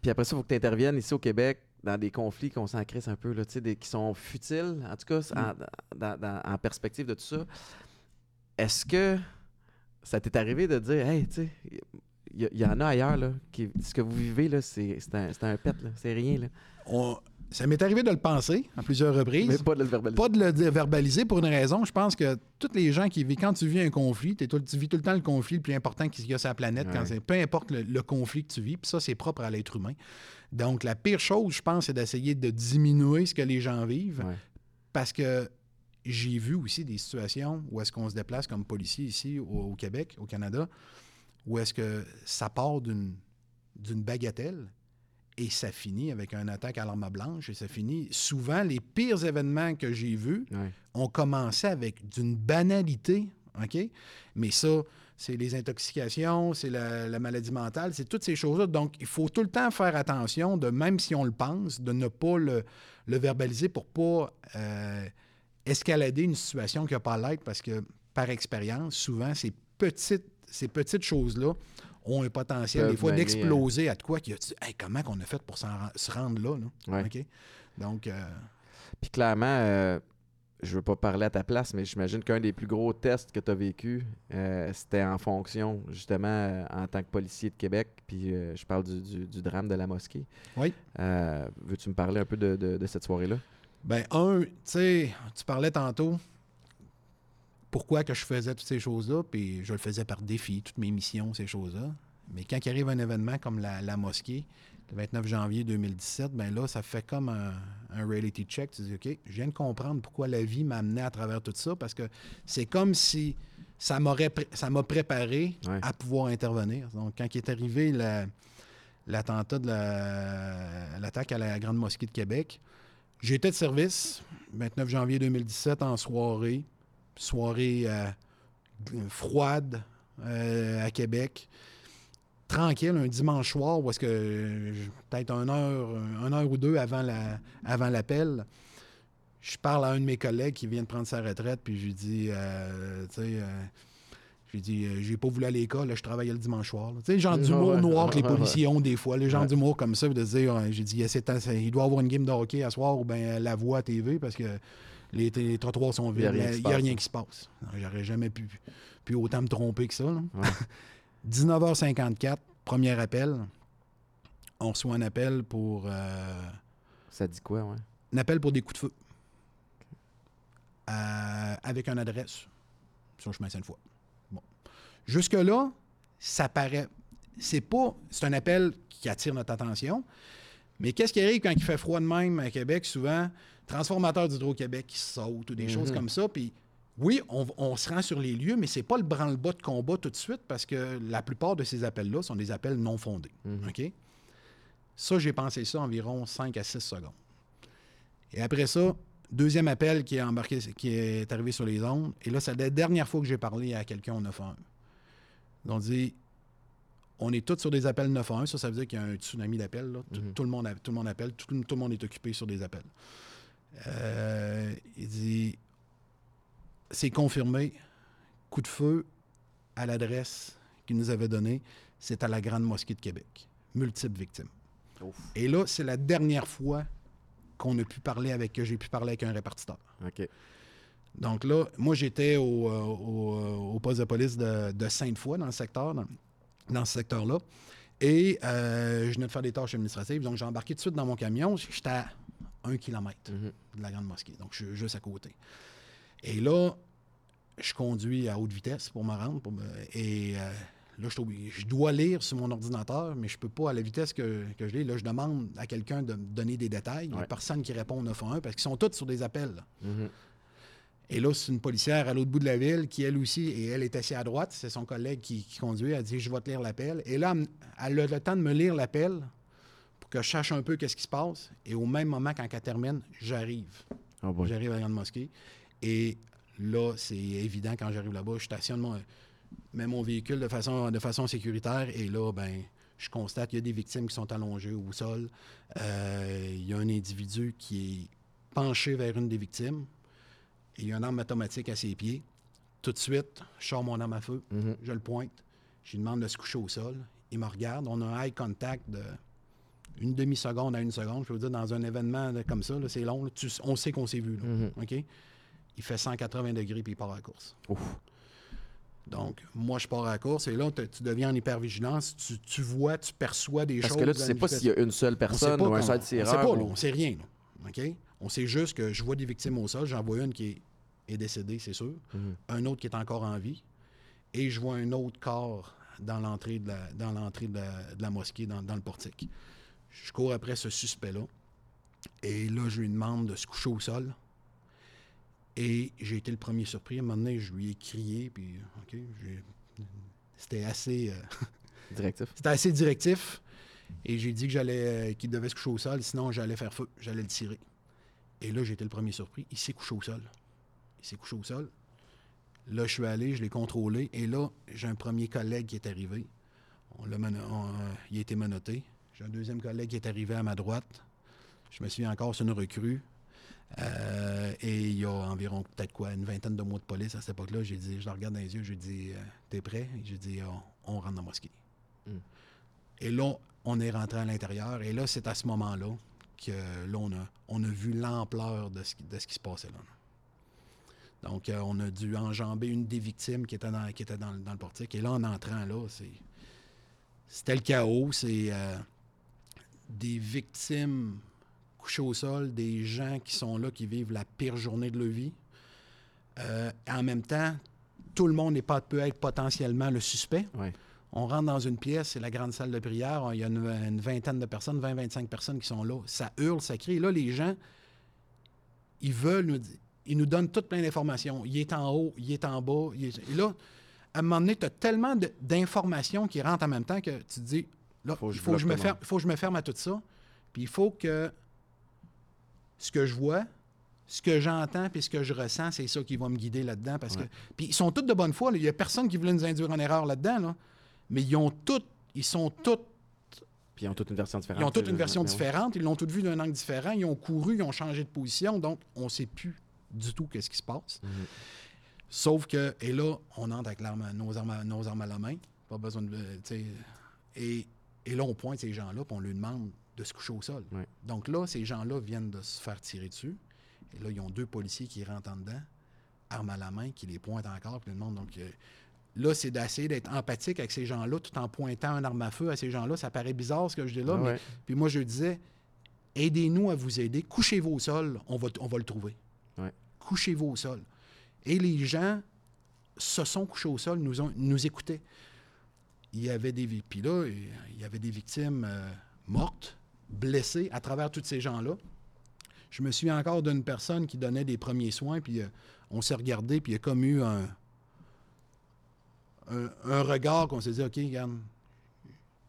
Puis après ça, il faut que tu interviennes ici au Québec dans des conflits qu'on s'en crisse un peu, là, des, qui sont futiles, en tout cas, en, dans- dans- en perspective de tout ça. Est-ce que ça t'est arrivé de dire, hey, tu sais, il y, en a ailleurs, là, qui, ce que vous vivez, là, c'est un, un pet, là, c'est rien, là? On- Ça m'est arrivé de le penser à plusieurs reprises. Mais pas de le verbaliser. Pas de le verbaliser pour une raison. Je pense que tous les gens qui vivent, quand tu vis un conflit, tout- tu vis tout le temps le conflit le plus important qu'il y a sur la planète, Ouais. peu importe le, le conflit que tu vis, puis ça, c'est propre à l'être humain. Donc, la pire chose, je pense, c'est d'essayer de diminuer ce que les gens vivent, Ouais. parce que j'ai vu aussi des situations où est-ce qu'on se déplace comme policier ici au, au Québec, au Canada, où est-ce que ça part d'une bagatelle et ça finit avec une attaque à l'arme blanche et ça finit. Souvent, les pires événements que j'ai vus Ouais. ont commencé avec d'une banalité, OK? Mais ça, c'est les intoxications, c'est la, la maladie mentale, c'est toutes ces choses-là. Donc, il faut tout le temps faire attention, de même si on le pense, de ne pas le, le verbaliser pour pas euh, escalader une situation qui n'a pas l'être parce que, par expérience, souvent, ces petites, ces petites choses-là ont un potentiel, des fois, d'exploser à de quoi. Qui hey, comment qu'on a fait pour se rendre là? là? Ouais. Donc, euh, Puis clairement, euh, je veux pas parler à ta place, mais j'imagine qu'un des plus gros tests que tu as vécu, euh, c'était en fonction, justement, euh, en tant que policier de Québec. Puis euh, je parle du, du- du drame de la mosquée. Oui. Veux-tu me parler un peu de, de- de cette soirée-là? Ben, un, tu sais, tu parlais tantôt pourquoi que je faisais toutes ces choses-là, puis je le faisais par défi, toutes mes missions, ces choses-là. Mais quand il arrive un événement comme la, la mosquée, le 29 janvier 2017, ben là, ça fait comme un, un reality check. Tu dis, OK, je viens de comprendre pourquoi la vie m'a amené à travers tout ça, parce que c'est comme si ça m'aurait pré- ça m'a préparé Ouais. à pouvoir intervenir. Donc, quand il est arrivé la- l'attentat de la- l'attaque à la Grande Mosquée de Québec, J'étais de service, 29 janvier 2017, en soirée. Soirée euh, froide euh, à Québec. Tranquille, un dimanche soir, où est-ce que euh, peut-être une heure, une heure ou deux avant la- avant l'appel, je parle à un de mes collègues qui vient de prendre sa retraite, puis je lui dis, euh, tu sais, euh, j'ai dit, euh, j'ai pas voulu aller à l'école, je travaillais le dimanche soir. Tu sais, le genre Ouais, d'humour ouais. noir que les policiers ont des fois, les gens Ouais. d'humour comme ça, de dire, j'ai dit, il doit y avoir une game de hockey à soir ou bien la voix à TV parce que les, les trottoirs sont vides, il n'y a rien qui se passe. J'aurais jamais pu, pu autant me tromper que ça. là. Ouais. 19h54, premier appel. On reçoit un appel pour euh, Ça dit quoi, ouais? un appel pour des coups de feu. Euh, avec une adresse sur le chemin Sainte-Foy. Bon. Jusque-là, ça paraît. C'est pas. C'est un appel qui attire notre attention. Mais qu'est-ce qui arrive quand il fait froid de même à Québec, souvent? Transformateur d'Hydro-Québec qui saute ou des choses Mhm. comme ça. Puis oui, on, on se rend sur les lieux, mais c'est pas le branle-bas de combat tout de suite parce que la plupart de ces appels-là sont des appels non fondés. Mhm. OK? Ça, j'ai pensé ça environ 5 à 6 secondes. Et après ça, deuxième appel qui est embarqué, qui est arrivé sur les ondes. Et là, c'est la dernière fois que j'ai parlé à quelqu'un au 911. Ils ont dit on est tous sur des appels 911. Ça, ça veut dire qu'il y a un tsunami d'appels. Tout, Mhm. tout le monde, tout le monde appelle. Tout, tout le monde est occupé sur des appels. Euh, il dit c'est confirmé. Coup de feu à l'adresse qu'il nous avait donnée. C'est à la Grande Mosquée de Québec. Multiples victimes. Ouf. Et là, c'est la dernière fois qu'on a pu parler avec, que j'ai pu parler avec un répartiteur. OK. Donc là, moi, j'étais au, euh, au, euh, au poste de police de, de Sainte-Foy, dans le secteur, dans, dans ce secteur-là. Et euh, je venais de faire des tâches administratives. Donc, j'ai embarqué tout de suite dans mon camion. J'étais à un kilomètre Mhm. de la Grande Mosquée. Donc, je suis juste à côté. Et là, je conduis à haute vitesse pour me rendre. pour me- et euh, là, je, dois lire sur mon ordinateur, mais je peux pas à la vitesse que, que je lis. Là, je demande à quelqu'un de me donner des détails. Il n'y a Ouais. personne qui répond au 911 parce qu'ils sont tous sur des appels. Mhm. Et là, c'est une policière à l'autre bout de la ville qui, elle aussi, et elle est assise à droite. C'est son collègue qui, qui conduit. Elle dit Je vais te lire l'appel. Et là, elle a le temps de me lire l'appel pour que je sache un peu qu'est-ce qui se passe. Et au même moment, quand elle termine, j'arrive. Oh boy. J'arrive à la Grande Mosquée. Et là, c'est évident, quand j'arrive là-bas, je stationne mon, mets mon véhicule de façon, de façon sécuritaire. Et là, ben, je constate qu'il y a des victimes qui sont allongées au sol. Euh, il y a un individu qui est penché vers une des victimes. Et il y a une arme automatique à ses pieds. Tout de suite, je sors mon arme à feu, Mhm. je le pointe, je lui demande de se coucher au sol. Il me regarde. On a un eye contact de une demi-seconde à une seconde. Je veux dire, dans un événement de- comme ça, c'est long. là. Tu- on sait qu'on s'est vu. là. Mhm. OK? Il fait 180 degrés puis il part à la course. Ouf. Donc, moi, je pars à la course et là, tu deviens en hypervigilance. Tu, tu vois, tu perçois des Parce choses. que là, tu à sais pas s'il y a une seule on sait personne pas ou un seul On sait tireur. pas, là, ou- on sait rien. là. OK? On sait juste que je vois des victimes au sol. J'en vois une qui est, est décédée, c'est sûr. Mhm. Un autre qui est encore en vie. Et je vois un autre corps dans l'entrée de la, dans l'entrée de la, de la mosquée, dans, dans le portique. Je cours après ce suspect-là. Et là, je lui demande de se coucher au sol. Et j'ai été le premier surpris. À un moment donné, je lui ai crié. Puis, OK, c'était assez... euh, Directif. c'était assez directif. Et j'ai dit que j'allais, euh, qu'il devait se coucher au sol, sinon j'allais faire feu, j'allais le tirer. Et là, j'ai été le premier surpris. Il s'est couché au sol. Il s'est couché au sol. Là, je suis allé, je l'ai contrôlé. Et là, j'ai un premier collègue qui est arrivé. On l'a mano- on, euh, il a été menotté. J'ai un deuxième collègue qui est arrivé à ma droite. Je me souviens encore, c'est une recrue. Euh, et il y a environ peut-être quoi, une vingtaine de mois de police à cette époque-là. J'ai dit, je le regarde dans les yeux, je lui dis, euh, t'es prêt? J'ai dit, on, on rentre dans la mosquée. Mm. Et là, on est rentré à l'intérieur. Et là, c'est à ce moment-là que là, on a, on a vu l'ampleur de ce, qui, de ce qui se passait là. Donc, euh, on a dû enjamber une des victimes qui était dans, qui était dans, dans le portique. Et là, en entrant là, c'est, c'était le chaos. C'est des victimes couchées au sol, des gens qui sont là, qui vivent la pire journée de leur vie. Euh, en même temps, tout le monde n'est pas, peut être potentiellement le suspect. Ouais. On rentre dans une pièce, c'est la grande salle de prière. Il y a une, une vingtaine de personnes, 20-25 personnes qui sont là. Ça hurle, ça crie. Et là, les gens, ils veulent nous dire. Ils nous donnent toutes plein d'informations. Il est en haut, il est en bas. il est- Et là, à un moment donné, tu as tellement d'informations qui rentrent en même temps que tu te dis, là, Faut que il faut que je, me ferme, faut que je me ferme à tout ça. Puis il faut que ce que je vois, ce que j'entends puis ce que je ressens, c'est ça qui va me guider là-dedans. Parce Ouais. que, puis ils sont tous de bonne foi. Il n'y a personne qui voulait nous induire en erreur là-dedans. là. Mais ils ont toutes, ils sont tous Puis ils ont toute une version différente. ils ont toute une version différente, ils l'ont toutes vu d'un angle différent, ils ont couru, ils ont changé de position, donc on ne sait plus du tout qu'est-ce qui se passe. Mhm. Sauf que, et là, on entre avec nos, armes à, nos armes à la main, pas besoin de. tu sais, et, et là, on pointe ces gens-là, puis on leur demande de se coucher au sol. Donc là, ces gens-là viennent de se faire tirer dessus, et là, ils ont deux policiers qui rentrent en dedans, armes à la main, qui les pointent encore, puis ils demandent. Donc, euh, là, c'est d'essayer d'être empathique avec ces gens-là, tout en pointant un arme à feu à ces gens-là. Ça paraît bizarre ce que je dis là, mais puis moi, je disais, aidez-nous à vous aider. Couchez-vous au sol, on va, on va le trouver. Couchez-vous au sol. Et les gens se sont couchés au sol, nous, ont, nous écoutaient. Il y avait des puis là, il y avait des victimes euh, mortes, blessées à travers tous ces gens-là. Je me souviens encore d'une personne qui donnait des premiers soins, puis euh, on s'est regardé, puis il y a comme eu un, un, un regard qu'on s'est dit, OK, regarde,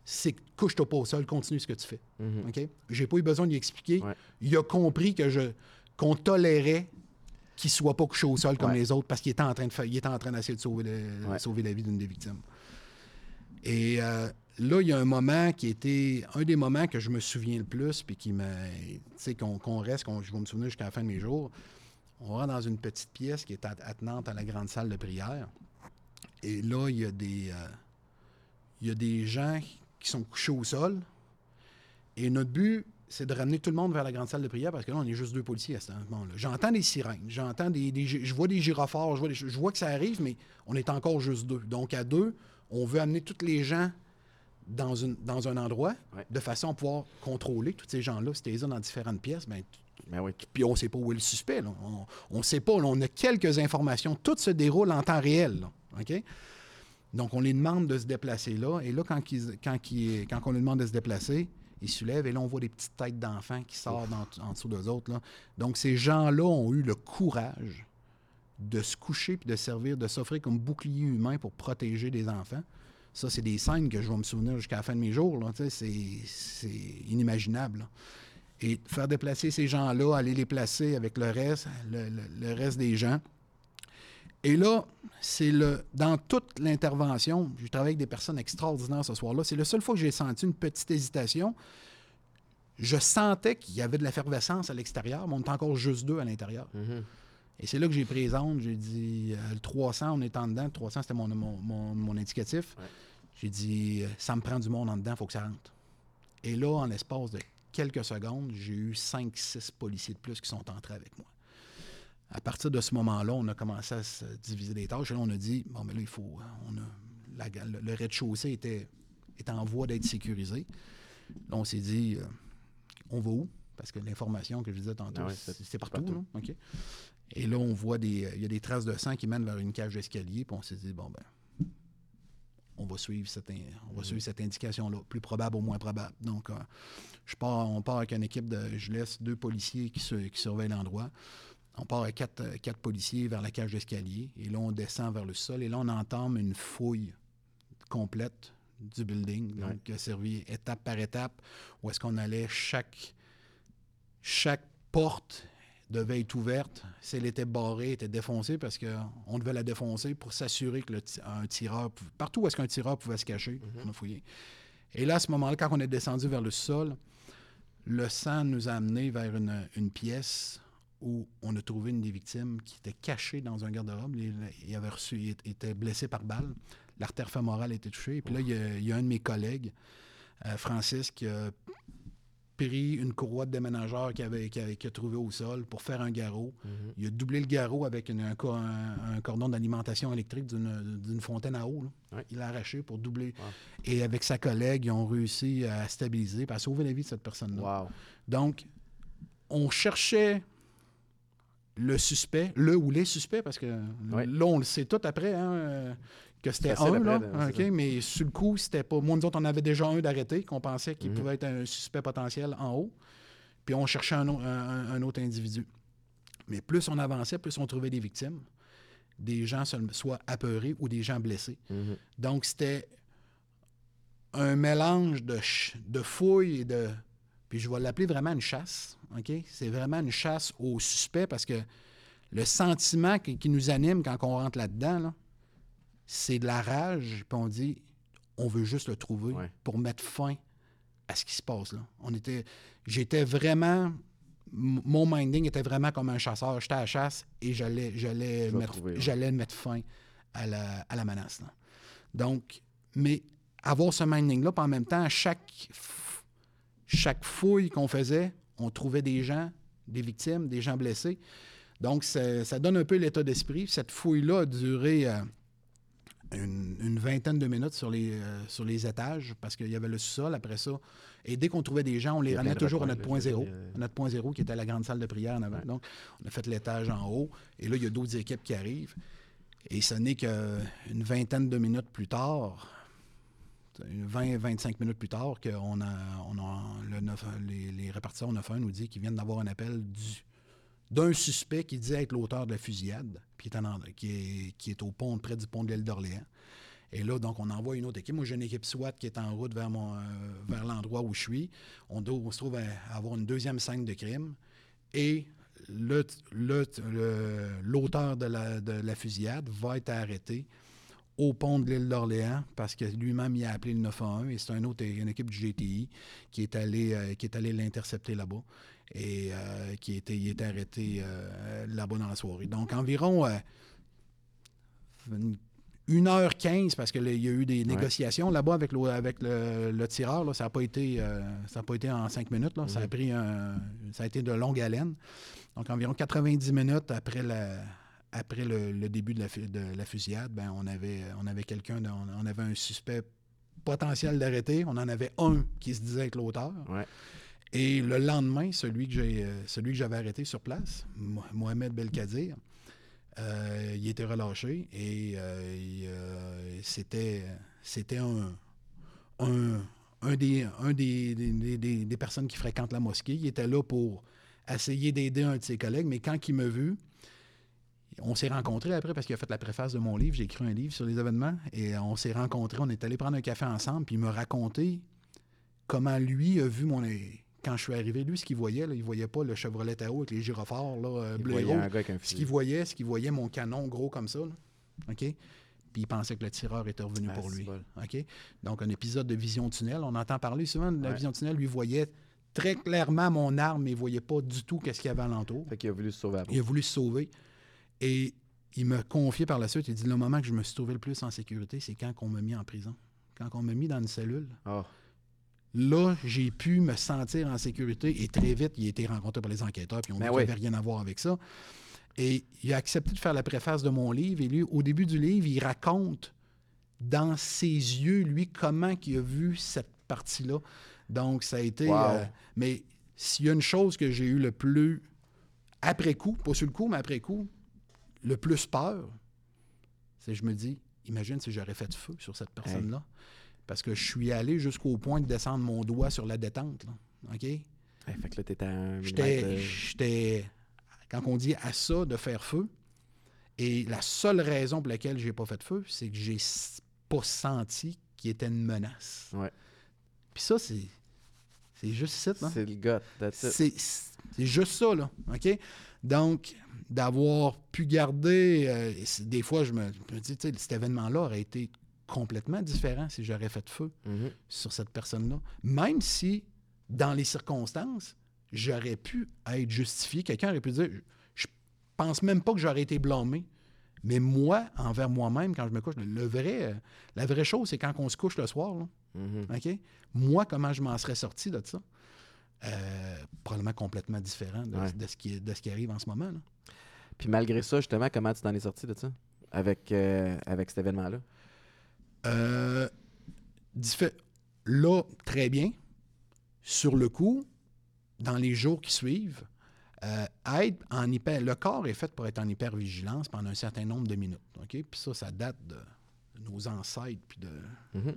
c'est couche-toi pas au sol, continue ce que tu fais. OK? J'ai pas eu besoin d'y expliquer. Ouais. Il a compris que je qu'on tolérait qu'il soit pas couché au sol comme Ouais. les autres parce qu'il était en train de il était en train d'essayer de sauver, le- Ouais. sauver la vie d'une des victimes. Et euh, là, il y a un moment qui était un des moments que je me souviens le plus, puis qui m'a. Tu sais, qu'on reste, qu'on, je vais me souvenir jusqu'à la fin de mes jours. On rentre dans une petite pièce qui est at- attenante à la grande salle de prière. Et là, il y a des. euh, il y a des gens qui sont couchés au sol. Et notre but, c'est de ramener tout le monde vers la grande salle de prière parce que là, on est juste deux policiers à ce moment-là. J'entends des sirènes, j'entends des, je vois des gyrophares, je vois, je vois que ça arrive, mais on est encore juste deux. Donc, à deux, on veut amener tous les gens dans, une, dans un endroit Ouais. de façon à pouvoir contrôler tous ces gens-là. Si tu les as dans différentes pièces, ben, Ben oui. puis on ne sait pas où est le suspect. là. On ne sait pas. là. on a quelques informations. Tout se déroule en temps réel. là. OK? Donc, on les demande de se déplacer là. Et là, quand, ils- quand, ils- quand on les demande de se déplacer, ils soulèvent et là, on voit des petites têtes d'enfants qui sortent dans- en dessous d'eux autres. là. Donc, ces gens-là ont eu le courage de se coucher puis de servir, de s'offrir comme bouclier humain pour protéger des enfants. Ça, c'est des scènes que je vais me souvenir jusqu'à la fin de mes jours. C'est inimaginable. Et faire déplacer ces gens-là, aller les placer avec le reste, le, le- reste des gens. Et là, c'est le dans toute l'intervention, je travaille avec des personnes extraordinaires ce soir-là, c'est la seule fois que j'ai senti une petite hésitation. Je sentais qu'il y avait de l'effervescence à l'extérieur, mais on était encore juste deux à l'intérieur. Mhm. Et c'est là que j'ai ondes. J'ai dit, euh, le 300, on est en dedans. Le 300, c'était mon, mon, mon- mon indicatif. Ouais. J'ai dit, euh, ça me prend du monde en dedans, il faut que ça rentre. Et là, en l'espace de quelques secondes, j'ai eu 5-6 policiers de plus qui sont entrés avec moi. À partir de ce moment-là, on a commencé à se diviser les tâches. Et là, on a dit, bon, mais là, il faut. euh, On a, la- le, le rez-de-chaussée était, était en voie d'être sécurisé. Là, on s'est dit, euh, on va où? Parce que l'information que je disais tantôt, Ah ouais, c'est partout. partout. là. OK? Et là, on voit des. euh, Il y a des traces de sang qui mènent vers une cage d'escalier. Puis on s'est dit, bon, ben, on va suivre cette, in- on va suivre cette indication-là. Plus probable ou moins probable. Donc, euh, je pars, on part avec une équipe de. Je laisse deux policiers qui, surveillent l'endroit. On part avec quatre, euh, quatre policiers vers la cage d'escalier. Et là, on descend vers le sol. Et là, on entame une fouille complète du building. Donc, qui a servi étape par étape. Où est-ce qu'on allait chaque. Chaque porte devait être ouverte. Si elle était barrée, était défoncée parce qu'on devait la défoncer pour s'assurer que le un tireur, partout où est-ce qu'un tireur pouvait se cacher, on a fouillé. Et là, à ce moment-là, quand on est descendu vers le sol, le sang nous a amené vers une, une pièce où on a trouvé une des victimes qui était cachée dans un garde-robe. Il, il avait reçu, il était blessé par balle. L'artère fémorale était touchée. Et puis là, il y, a, il y a un de mes collègues, euh, Francis, qui a pris une courroie de déménageur qu'il avait, a trouvé au sol pour faire un garrot. Mhm. Il a doublé le garrot avec une- un, co- un- un cordon d'alimentation électrique d'une fontaine à eau. Ouais. Il l'a arraché pour doubler. Wow. Et avec sa collègue, ils ont réussi à stabiliser, et à sauver la vie de cette personne-là. Wow. Donc, on cherchait le suspect, le ou les suspects, parce que Ouais. là, on le sait tout après, hein, euh, que c'était un, là, après, ça. mais sur le coup, c'était pas... Moi, nous autres, on avait déjà un d'arrêté, qu'on pensait qu'il Mhm. pouvait être un suspect potentiel en haut, puis on cherchait un, au- un- un autre individu. Mais plus on avançait, plus on trouvait des victimes, des gens soit apeurés ou des gens blessés. Mhm. Donc, c'était un mélange de, ch- de fouilles et de. Puis je vais l'appeler vraiment une chasse. OK? C'est vraiment une chasse au suspect parce que le sentiment qui, qui nous anime quand on rentre là-dedans, là, c'est de la rage. Puis on dit, on veut juste le trouver Ouais. pour mettre fin à ce qui se passe là. On était. J'étais vraiment. Mon minding était vraiment comme un chasseur. J'étais à la chasse et j'allais, j'allais, mettre, j'allais mettre fin à la, à la menace. là. Donc, mais avoir ce minding-là, puis en même temps, à chaque, chaque fouille qu'on faisait, on trouvait des gens, des victimes, des gens blessés. Donc, ça, ça donne un peu l'état d'esprit. Cette fouille-là a duré euh, une, une vingtaine de minutes sur les, euh, sur les étages, parce qu'il y avait le sous-sol après ça. Et dès qu'on trouvait des gens, on les ramenait toujours à notre point zéro. À notre point zéro, qui était la grande salle de prière en avant. Ouais. Donc, on a fait l'étage en haut. Et là, il y a d'autres équipes qui arrivent. Et ce n'est qu'une vingtaine de minutes plus tard, 20-25 minutes plus tard, que on a, on a le les, les répartiteurs 9-1 nous disent qu'ils viennent d'avoir un appel du- d'un suspect qui disait être l'auteur de la fusillade, qui est, au pont, près du pont de l'île d'Orléans. Et là, donc, on envoie une autre équipe. Moi, j'ai une équipe SWAT qui est en route vers, euh, l'endroit où je suis. On, se trouve à avoir une deuxième scène de crime. Et l'auteur de la, de la fusillade va être arrêté au pont de l'île d'Orléans parce que lui-même il a appelé le 911 et c'est un autre, une équipe du GTI qui est euh, qui est allé l'intercepter là-bas et euh, qui était, il était arrêté euh, là-bas dans la soirée. Donc environ euh, une- 1h15 parce qu'il y a eu des négociations là-bas avec le, avec le, le tireur. là. Ça n'a pas, été, euh, ça a pas été en 5 minutes. là. Ça a Mhm. pris un, ça a été de longue haleine. Donc environ 90 minutes après la, après le, le début de la, fu- de la fusillade, ben, on avait, on avait quelqu'un, on, on avait un suspect potentiel d'arrêter. On en avait un qui se disait être l'auteur. Ouais. Et le lendemain, celui que j'ai, euh, celui que j'avais arrêté sur place, Mo- Mohamed Belkadir, euh, il était relâché et euh, c'était, un, des personnes qui fréquentent la mosquée. Il était là pour essayer d'aider un de ses collègues, mais quand il m'a vu, on s'est rencontrés après parce qu'il a fait la préface de mon livre. J'ai écrit un livre sur les événements et on s'est rencontrés. On est allé prendre un café ensemble. Puis il m'a raconté comment lui a vu mon. Quand je suis arrivé, lui, ce qu'il voyait, là, il voyait pas le Chevrolet Tahoe avec les gyrophares là, euh, Il bleu et rouge. un gars avec un Ce qu'il voyait, ce qu'il voyait, mon canon gros comme ça. là. OK? Puis il pensait que le tireur était revenu Ah, pour lui. OK? Donc, un épisode de vision tunnel. On entend parler souvent de la Ouais. vision tunnel. Lui voyait très clairement mon arme, mais il voyait pas du tout qu'est-ce qu'il y avait alentour. Fait qu'il a voulu se sauver Il a voulu se sauver. Et il m'a confié par la suite. Il dit Le moment que je me suis trouvé le plus en sécurité, c'est quand on m'a mis en prison. Quand on m'a mis dans une cellule. Oh, Là, j'ai pu me sentir en sécurité et très vite, il a été rencontré par les enquêteurs puis on Ben dit oui. n'avait rien à voir avec ça. Et il a accepté de faire la préface de mon livre. Et lui, au début du livre, il raconte dans ses yeux, lui, comment il a vu cette partie-là. Donc, ça a été... Wow. euh, mais s'il y a une chose que j'ai eu le plus, après coup, pas sur le coup, mais après coup, le plus peur, c'est je me dis, imagine si j'aurais fait feu sur cette personne-là. Parce que je suis allé jusqu'au point de descendre mon doigt sur la détente. là. OK? Fait que là, t'étais à un J'étais, quand on dit à ça de faire feu, et la seule raison pour laquelle j'ai pas fait de feu, c'est que j'ai pas senti qu'il était une menace. Ouais. Puis ça, c'est, c'est juste ça, non? C'est le gars. C'est, juste ça, là. OK? Donc, d'avoir pu garder. euh, des fois, je me, je me dis, tu sais, cet événement-là aurait été complètement différent si j'aurais fait feu Mhm. sur cette personne-là. Même si, dans les circonstances, j'aurais pu être justifié. Quelqu'un aurait pu dire Je pense même pas que j'aurais été blâmé. Mais moi, envers moi-même, quand je me couche, le vrai, la vraie chose, c'est quand on se couche le soir. Là, Mhm. Moi, comment je m'en serais sorti de ça? Euh, probablement complètement différent de, Ouais. de ce qui, de ce qui arrive en ce moment. là. Puis malgré ça, justement, comment tu t'en es sorti de ça? Avec, euh, avec cet événement-là? Euh, là, très bien. Sur le coup, dans les jours qui suivent, euh, en hyper, le corps est fait pour être en hypervigilance pendant un certain nombre de minutes. Puis ça, ça date de, de nos ancêtres. Puis de, Mhm.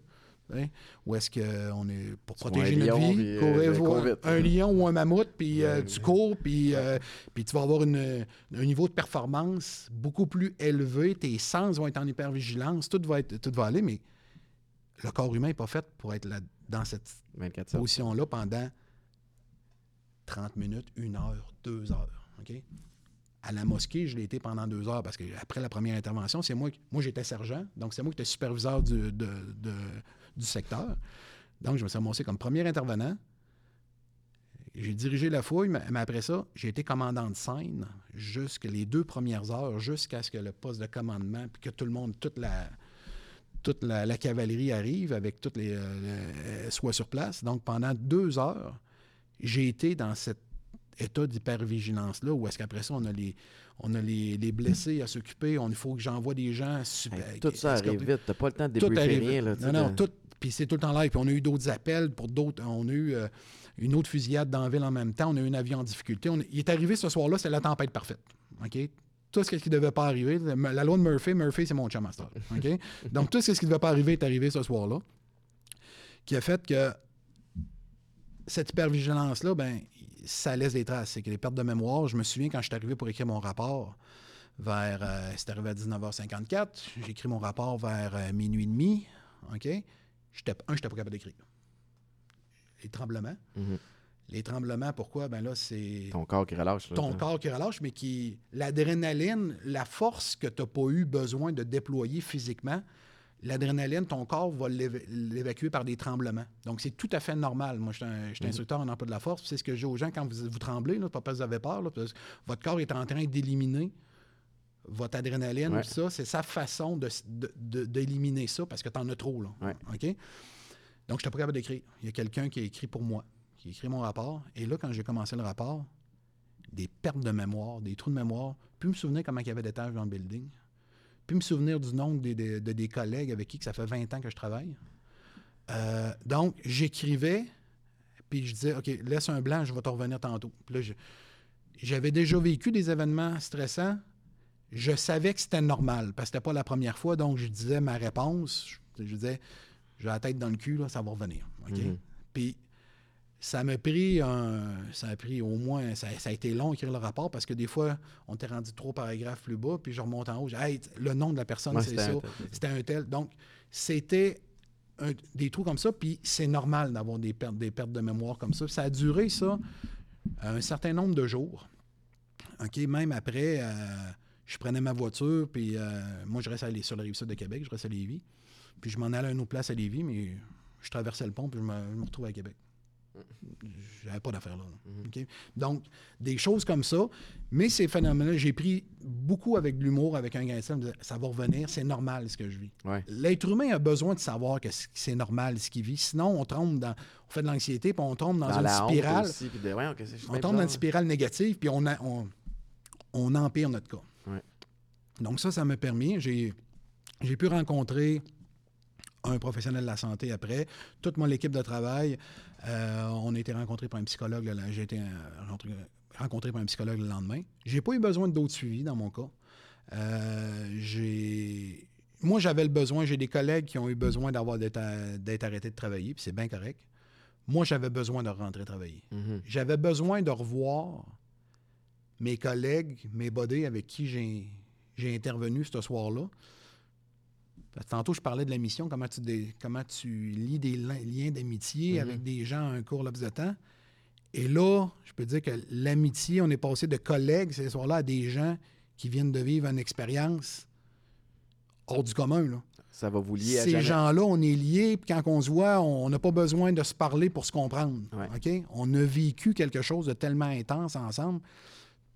Hein, où est-ce qu'on est pour protéger notre lion, vie, euh, courir, voir un lion ou un mammouth, puis euh, tu cours, puis, euh, puis tu vas avoir une- un niveau de performance beaucoup plus élevé. Tes sens vont être en hypervigilance, tout va, être, tout va aller, mais le corps humain n'est pas fait pour être là, dans cette 24 heures. position-là pendant 30 minutes, une heure, deux heures. À la mosquée, je l'ai été pendant deux heures parce que après la première intervention, c'est moi qui- moi j'étais sergent, donc c'est moi qui étais superviseur du, de- de- du secteur. Donc je me suis ramassé comme premier intervenant. J'ai dirigé la fouille, mais après ça, j'ai été commandant de scène jusqu'à les deux premières heures, jusqu'à ce que le poste de commandement, puis que tout le monde, toute la, toute la, la cavalerie arrive avec toutes les. euh, soit sur place. Donc pendant deux heures, j'ai été dans cet état d'hypervigilance-là, où est-ce qu'après ça, on a les, on a les, les blessés à s'occuper, on- il faut que j'envoie des gens. super- Hey, tout ça arrive vite. T'as pas le temps de Tout débriefer rien. Là, non, non, tout. Puis c'est tout le temps live. Puis on a eu d'autres appels pour d'autres. On a eu euh, une autre fusillade dans la ville en même temps. On a eu un avion en difficulté. On- il est arrivé ce soir-là, c'est la tempête parfaite. OK? Tout ce qui ne devait pas arriver. La loi de Murphy, Murphy, c'est mon chum master. OK? Donc tout ce qui ne devait pas arriver est arrivé ce soir-là. Qui a fait que cette hypervigilance-là, ben, ça laisse des traces. C'est que les pertes de mémoire, je me souviens quand je suis arrivé pour écrire mon rapport, vers. euh, c'est arrivé à 19h54. J'ai écrit mon rapport vers euh, minuit et demi. OK? J'étais, un, je n'étais pas capable d'écrire. Les tremblements. Mhm. Les tremblements, pourquoi? Ben là, c'est Ton corps qui relâche. là, ton sais. corps qui relâche, mais qui. L'adrénaline, la force que tu n'as pas eu besoin de déployer physiquement, l'adrénaline, ton corps va l'éva- l'évacuer par des tremblements. Donc, c'est tout à fait normal. Moi, je suis un- je suis Mhm. instructeur en emploi de la force. C'est ce que je dis aux gens quand vous, vous tremblez, là, pas parce que vous avez peur, là, parce que votre corps est en train d'éliminer votre adrénaline, Ouais. ça, c'est sa façon de- de- de- d'éliminer ça parce que tu en as trop. Là. Ouais. OK? Donc, je n'étais pas capable d'écrire. Il y a quelqu'un qui a écrit pour moi, qui a écrit mon rapport. Et là, quand j'ai commencé le rapport, des pertes de mémoire, des trous de mémoire, puis me souvenir comment il y avait d'étages dans le building, puis me souvenir du nom des, des- de des collègues avec qui que ça fait 20 ans que je travaille. Euh, donc, j'écrivais, puis je disais, OK, laisse un blanc, je vais te revenir tantôt. Puis là, j'avais déjà vécu des événements stressants. Je savais que c'était normal, parce que c'était pas la première fois, donc je disais ma réponse, je, je disais, j'ai la tête dans le cul, là, ça va revenir. OK? Mhm. Puis ça m'a pris un, ça a pris au moins, ça, ça a été long écrire le rapport parce que des fois, on t'est rendu trois paragraphes plus bas, puis je remonte en haut, je dis, Hey, le nom de la personne, Ouais, c'est ça. C'était un tel. Donc, c'était des trous comme ça, puis c'est normal d'avoir des pertes, des pertes de mémoire comme ça. Ça a duré, ça, un certain nombre de jours. OK, même après, euh, je prenais ma voiture, puis euh, moi, je restais à Lé- sur la rive sud de Québec, je restais à Lévis. Puis je m'en allais à une autre place à Lévis, mais je traversais le pont, puis je me, je me retrouvais à Québec. J'avais pas d'affaires là. là. OK? Donc, des choses comme ça. Mais ces phénomènes-là, j'ai pris beaucoup avec de l'humour, avec un grain de disais, ça va revenir, c'est normal ce que je vis. Ouais. L'être humain a besoin de savoir que c'est normal ce qu'il vit. Sinon, on tombe dans. On fait de l'anxiété, puis on tombe dans, Dans une spirale. aussi, de- On tombe dans une spirale négative, puis on, a- on, on empire notre cas. Ouais. Donc ça, ça m'a permis. J'ai, pu rencontrer un professionnel de la santé après. Toute mon équipe de travail, euh, on a été rencontrés par un psychologue. le- J'ai été euh, rencontré, par un psychologue le lendemain. J'ai pas eu besoin d'autres suivis dans mon cas. Euh, j'ai... Moi, j'avais le besoin. J'ai des collègues qui ont eu besoin d'avoir d'être, arrêtés de travailler, puis c'est bien correct. Moi, j'avais besoin de rentrer travailler. Mhm. J'avais besoin de revoir mes collègues, mes bodés avec qui j'ai, intervenu ce soir-là. Tantôt, je parlais de la mission, comment tu, comment tu lis des li- liens d'amitié Mhm. avec des gens à un court laps de temps. Et là, je peux dire que l'amitié, on est passé de collègues ce soir-là à des gens qui viennent de vivre une expérience hors du commun. Là. ça va vous lier à Ces gens-là, on est liés, puis quand on se voit, on n'a pas besoin de se parler pour se comprendre. Ouais. On a vécu quelque chose de tellement intense ensemble.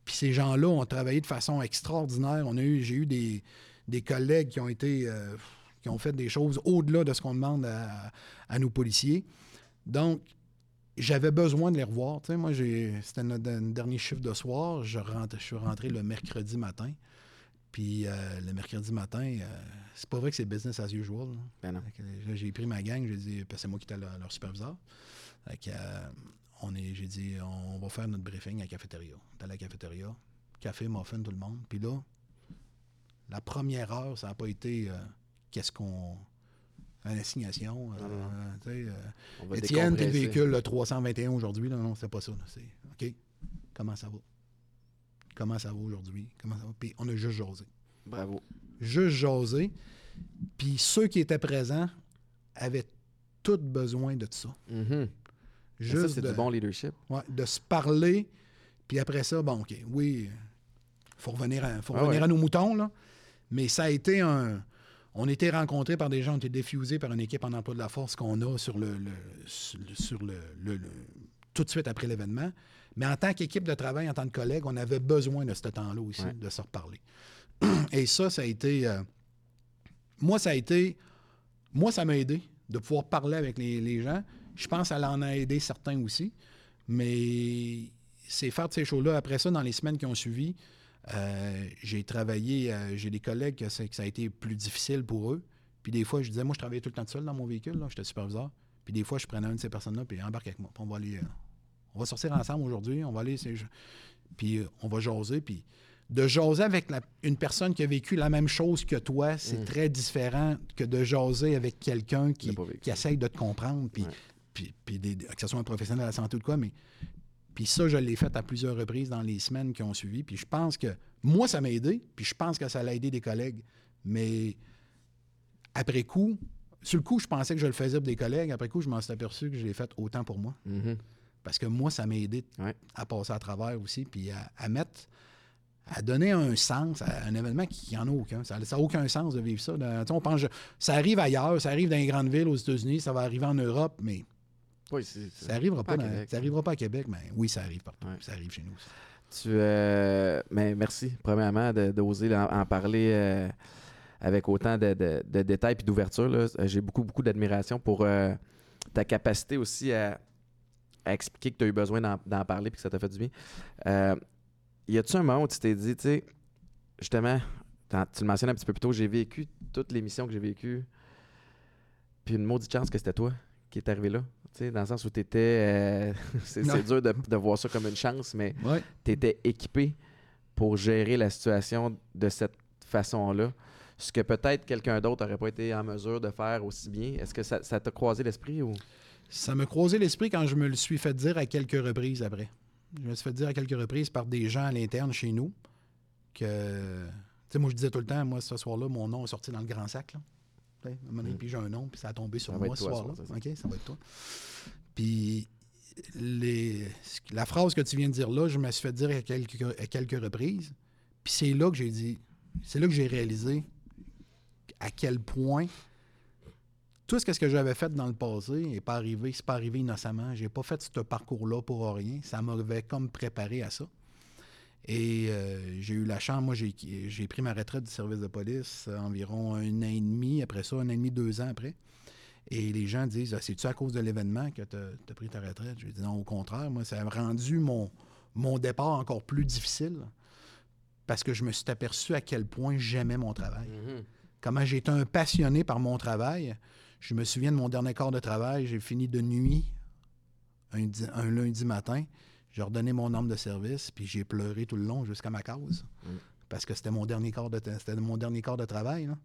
Puis ces gens-là ont travaillé de façon extraordinaire. On a eu, j'ai eu des, des collègues qui ont été euh, qui ont fait des choses au-delà de ce qu'on demande à, à nos policiers. Donc, j'avais besoin de les revoir. Moi, c'était notre notre dernier chiffre de soir. Je, rentre, je suis rentré le mercredi matin. Puis euh, le mercredi matin, euh, c'est pas vrai que c'est business as usual. là. Ben j'ai pris ma gang, j'ai dit, c'est moi qui étais leur, leur superviseur. Fait que, on est, j'ai dit, on va faire notre briefing à la cafétéria. Dans la cafétéria, café, muffin, tout le monde. Puis là, la première heure, ça n'a pas été euh, qu'est-ce qu'on. Une assignation. euh, non. euh, Étienne, t'es le véhicule le 321 aujourd'hui. Non, non, c'est pas ça. C'est OK. Comment ça va? Comment ça va aujourd'hui? Comment ça va? Puis on a juste jasé. Bravo. Juste jasé. Puis ceux qui étaient présents avaient tous besoin de ça. Mhm. Mais Juste Ça, c'est de, du bon leadership. ouais, de se parler. Puis après ça, bon, OK, oui, il faut revenir, à, faut Ah revenir ouais. à nos moutons, là. Mais ça a été un. On été rencontrés par des gens, on été diffusés par une équipe en emploi de la force qu'on a sur le, le- sur le- sur le, le- le- tout de suite après l'événement. Mais en tant qu'équipe de travail, en tant que collègue, on avait besoin de ce temps-là aussi, Ouais. de se reparler. Et ça, ça a été. euh, moi, ça a été. Moi, ça m'a aidé de pouvoir parler avec les, les gens. Je pense qu'elle en a aidé certains aussi. Mais c'est faire de ces shows-là. Après ça, dans les semaines qui ont suivi, euh, j'ai travaillé, euh, j'ai des collègues que, ça a été plus difficile pour eux. Puis des fois, je disais, moi, je travaillais tout le temps seul dans mon véhicule, là, j'étais superviseur. Puis des fois, je prenais une de ces personnes-là, puis embarque avec moi. Puis on va aller, euh, on va sortir ensemble aujourd'hui, on va aller, puis on va jaser. Puis de jaser avec la- une personne qui a vécu la même chose que toi, c'est Mm. très différent que de jaser avec quelqu'un Qui essaye de te comprendre, puis, Ouais. Puis, puis des- que ce soit un professionnel de la santé ou de quoi, mais puis ça, je l'ai fait à plusieurs reprises dans les semaines qui ont suivi. Puis je pense que moi, ça m'a aidé. Puis je pense que ça l'a aidé des collègues. Mais après coup, sur le coup, je pensais que je le faisais pour des collègues. Après coup, je m'en suis aperçu que je l'ai fait autant pour moi. Mhm. Parce que moi, ça m'a aidé Ouais. à passer à travers aussi. Puis à, à mettre, à donner un sens à un événement qui n'en a aucun. Ça n'a aucun sens de vivre ça. Dans- on pense, ça arrive ailleurs, ça arrive dans les grandes villes aux États-Unis, ça va arriver en Europe, mais Oui, ça n'arrivera Pas pas, à dans- Québec. ça arrivera pas à Québec, mais oui, ça arrive partout. Ouais. Ça arrive chez nous. aussi. Tu, euh, mais merci, premièrement, de- d'oser en, en parler euh, avec autant de, de- de détails et d'ouverture. Euh, J'ai beaucoup, beaucoup d'admiration pour euh, ta capacité aussi à, à expliquer que tu as eu besoin d'en parler et que ça t'a fait du bien. Y a-tu un moment où tu t'es dit, tu sais, justement, tu le mentionnes un petit peu plus tôt, j'ai vécu toutes les missions que j'ai vécues, puis une maudite chance que c'était toi qui est arrivé là? Dans le sens où tu étais. c'est Ouais. c'est dur de, de voir ça comme une chance, mais Ouais. tu étais équipé pour gérer la situation de cette façon-là. Ce que peut-être quelqu'un d'autre n'aurait pas été en mesure de faire aussi bien. Est-ce que ça t'a croisé l'esprit ou? Ça m'a croisé l'esprit quand je me le suis fait dire à quelques reprises après. Je me suis fait dire à quelques reprises par des gens à l'interne chez nous que. Tu sais, moi, je disais tout le temps, moi, ce soir-là, mon nom est sorti dans le grand sac. Là. À un moment donné, Mm. puis j'ai un nom, puis ça a tombé sur Ça moi ce soir-là. OK, ça va être toi. Puis les, la phrase que tu viens de dire là, je me suis fait dire à quelques, à quelques reprises. Puis c'est là que j'ai dit, c'est là que j'ai réalisé à quel point tout ce que ce que j'avais fait dans le passé n'est pas arrivé, c'est pas arrivé innocemment. J'ai pas fait ce parcours-là pour rien. Ça m'avait comme préparé à ça. Et euh, j'ai eu la chance, moi j'ai j'ai pris ma retraite du service de police euh, environ un an et demi, après ça, un an et demi, deux ans après. Et les gens disent Ah, C'est-tu à cause de l'événement que tu as, pris ta retraite? Je dis Non, au contraire, moi, ça a rendu mon, mon départ encore plus difficile parce que je me suis aperçu à quel point j'aimais mon travail comment j'étais un passionné par mon travail. Je me souviens de mon dernier quart de travail, j'ai fini de nuit un lundi matin. J'ai redonné mon arme de service, puis j'ai pleuré tout le long jusqu'à ma cause. Mm. Parce que c'était mon dernier quart de c'était mon dernier quart de travail. là.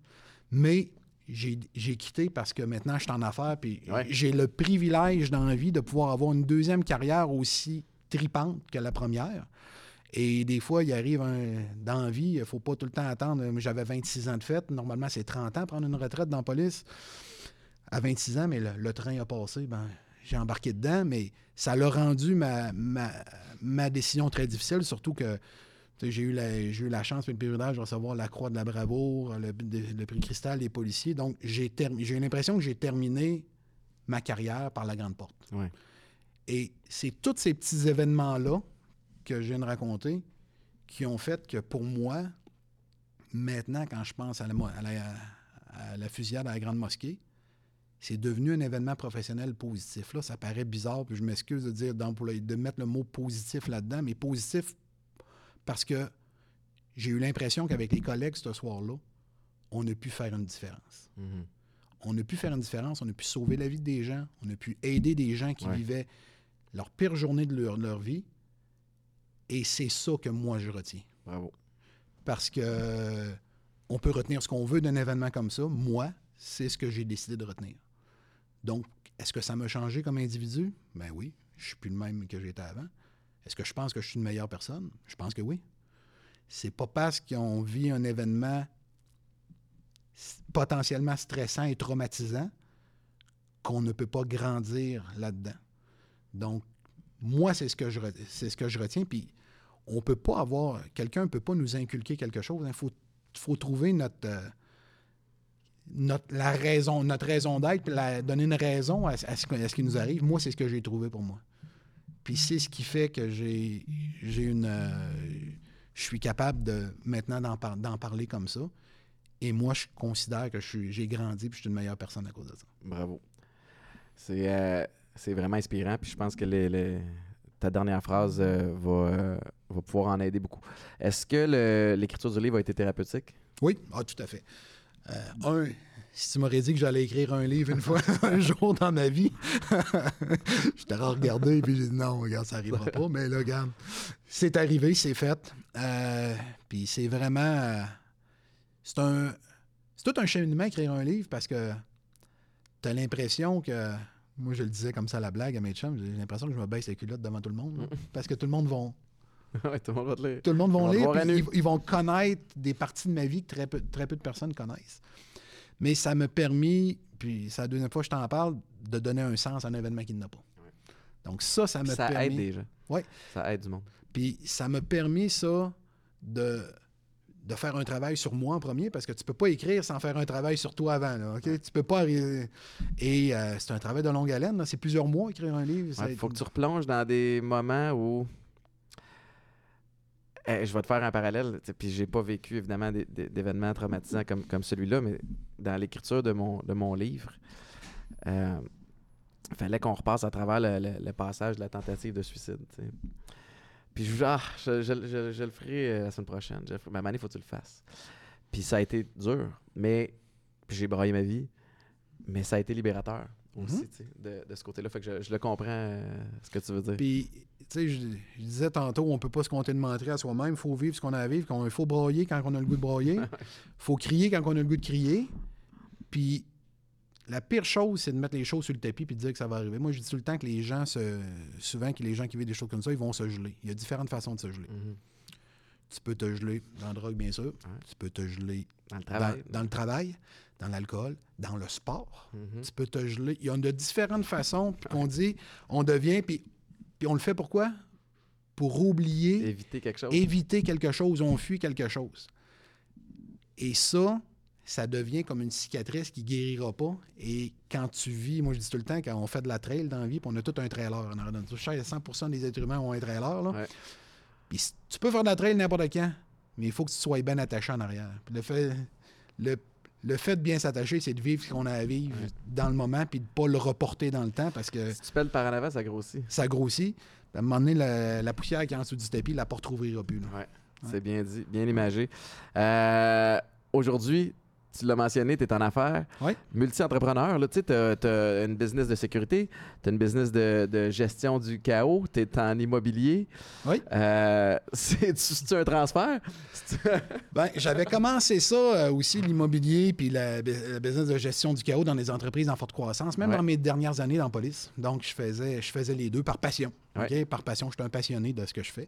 Mais j'ai quitté parce que maintenant je suis en affaires, puis Ouais. j'ai le privilège dans la vie de pouvoir avoir une deuxième carrière aussi tripante que la première. Et des fois, il arrive un, dans la vie, il ne faut pas tout le temps attendre. J'avais 26 ans de fête. Normalement, c'est 30 ans prendre une retraite dans la police. À 26 ans, mais le, le train a passé, ben, j'ai embarqué dedans, mais ça l'a rendu ma, ma, ma décision très difficile, surtout que J'ai eu, la, eu la chance et le privilège de recevoir la Croix de la Bravoure, le, le prix Cristal des policiers. Donc, j'ai eu l'impression que j'ai terminé ma carrière par la grande porte. Et c'est tous ces petits événements-là que je viens de raconter qui ont fait que pour moi, maintenant, quand je pense à la, fusillade à la Grande Mosquée, c'est devenu un événement professionnel positif. Là, ça paraît bizarre, puis je m'excuse de dire de mettre le mot positif là-dedans, mais positif parce que j'ai eu l'impression qu'avec les collègues ce soir-là, on a pu faire une différence. Mm-hmm. On a pu faire une différence, on a pu sauver la vie des gens, on a pu aider des gens qui vivaient leur pire journée de leur, de leur vie. Et c'est ça que moi, je retiens. Bravo. Parce que on peut retenir ce qu'on veut d'un événement comme ça. Moi, c'est ce que j'ai décidé de retenir. Donc, est-ce que ça m'a changé comme individu? Ben oui, je suis plus le même que j'étais avant. Est-ce que je pense que je suis une meilleure personne? Je pense que oui. C'est pas parce qu'on vit un événement potentiellement stressant et traumatisant qu'on ne peut pas grandir là-dedans. Donc, moi, c'est ce que je c'est ce que je retiens. Puis, on peut pas avoir quelqu'un ne peut pas nous inculquer quelque chose. Il faut, faut trouver notre euh, notre, la raison, notre raison d'être, puis donner une raison à, ce, qui nous arrive. Moi, c'est ce que j'ai trouvé pour moi. Puis c'est ce qui fait que j'ai, j'ai une. Euh, je suis capable de maintenant d'en, parler comme ça. Et moi, je considère que j'ai grandi et je suis une meilleure personne à cause de ça. Bravo. C'est, euh, vraiment inspirant. Puis je pense que ta dernière phrase euh, va, va pouvoir en aider beaucoup. Est-ce que l'écriture du livre a été thérapeutique? Oui, ah, tout à fait. Euh, un, si tu m'aurais dit que j'allais écrire un livre une fois, un jour dans ma vie, je t'aurais regardé et puis j'ai dit non, regarde, ça n'arrivera pas. Mais là, regarde, c'est arrivé, c'est fait. Euh, puis c'est vraiment. Euh, c'est un. C'est tout un cheminement écrire un livre parce que tu as l'impression que. Moi, je le disais comme ça à la blague à mes chums, j'ai l'impression que je me baisse les culottes devant tout le monde. parce que tout le monde va tout le monde va te lire. Tout le monde va lire. Ils, vont connaître des parties de ma vie que très peu, très peu de personnes connaissent. Mais ça m'a permis, puis c'est la deuxième fois que je t'en parle, de donner un sens à un événement qui n'a pas. Donc ça, ça m'a permis... Ça aide déjà. Oui. Ça aide du monde. Puis ça m'a permis, ça, de, de faire un travail sur moi en premier, parce que tu peux pas écrire sans faire un travail sur toi avant. Là, OK? Tu peux pas... Et euh, c'est un travail de longue haleine. C'est plusieurs mois écrire un livre. Il faut que tu replonges dans des moments où eh, je vais te faire un parallèle, puis j'ai pas vécu évidemment d'événements traumatisants comme, comme celui-là, mais dans l'écriture de mon, de mon livre, il euh, fallait qu'on repasse à travers le, passage de la tentative de suicide. Puis je, ah, je, je, le ferai euh, la semaine prochaine. Je, ma il faut que tu le fasses. Puis ça a été dur, mais j'ai braillé ma vie, mais ça a été libérateur aussi, mhm. de, de, ce côté-là. Fait que je, le comprends, euh, ce que tu veux dire. Puis, tu sais, je, disais tantôt, on peut pas se compter de mentir à soi-même. Il faut vivre ce qu'on a à vivre. Il faut brailler quand on a le goût de. Il faut crier quand on a le goût de crier. Puis, la pire chose, c'est de mettre les choses sur le tapis puis de dire que ça va arriver. Moi, je dis tout le temps que les gens, se, souvent, que les gens qui vivent des choses comme ça, ils vont se geler. Il y a différentes façons de se geler. Mhm. Tu peux te geler dans la drogue, bien sûr. Tu peux te geler dans le travail. dans le travail dans l'alcool, dans le sport. Mhm. Tu peux te geler. Il y a de différentes façons qu'on dit, on devient, puis, puis on le fait pourquoi? Pour oublier. Éviter quelque chose. Éviter quelque chose, on fuit quelque chose. Et ça, ça devient comme une cicatrice qui guérira pas. Et quand tu vis, moi je dis tout le temps, quand on fait de la trail dans la vie, puis on a tout un trailer. On a 100 des êtres humains ont un trailer. Là. Puis tu peux faire de la trail n'importe quand, mais il faut que tu sois bien attaché en arrière. le fait, le le fait de bien s'attacher, c'est de vivre ce qu'on a à vivre dans le moment puis de ne pas le reporter dans le temps parce que. Si tu pèles par en avant, ça grossit. Ça grossit. À un moment donné, la, poussière qui est en dessous du tapis, la porte rouvrira plus. Oui, c'est bien dit, bien imagé. Euh, aujourd'hui, tu l'as mentionné, tu es en affaires. Oui. Multi-entrepreneur, tu as, une business de sécurité, tu as une business de, gestion du chaos, tu es en immobilier. Oui. Euh, C'est-tu un transfert? ben, j'avais commencé ça euh, aussi, l'immobilier, puis la, business de gestion du chaos dans les entreprises en forte croissance, même dans mes dernières années dans la police. Donc, je faisais, je faisais les deux par passion. Par passion, je suis un passionné de ce que je fais.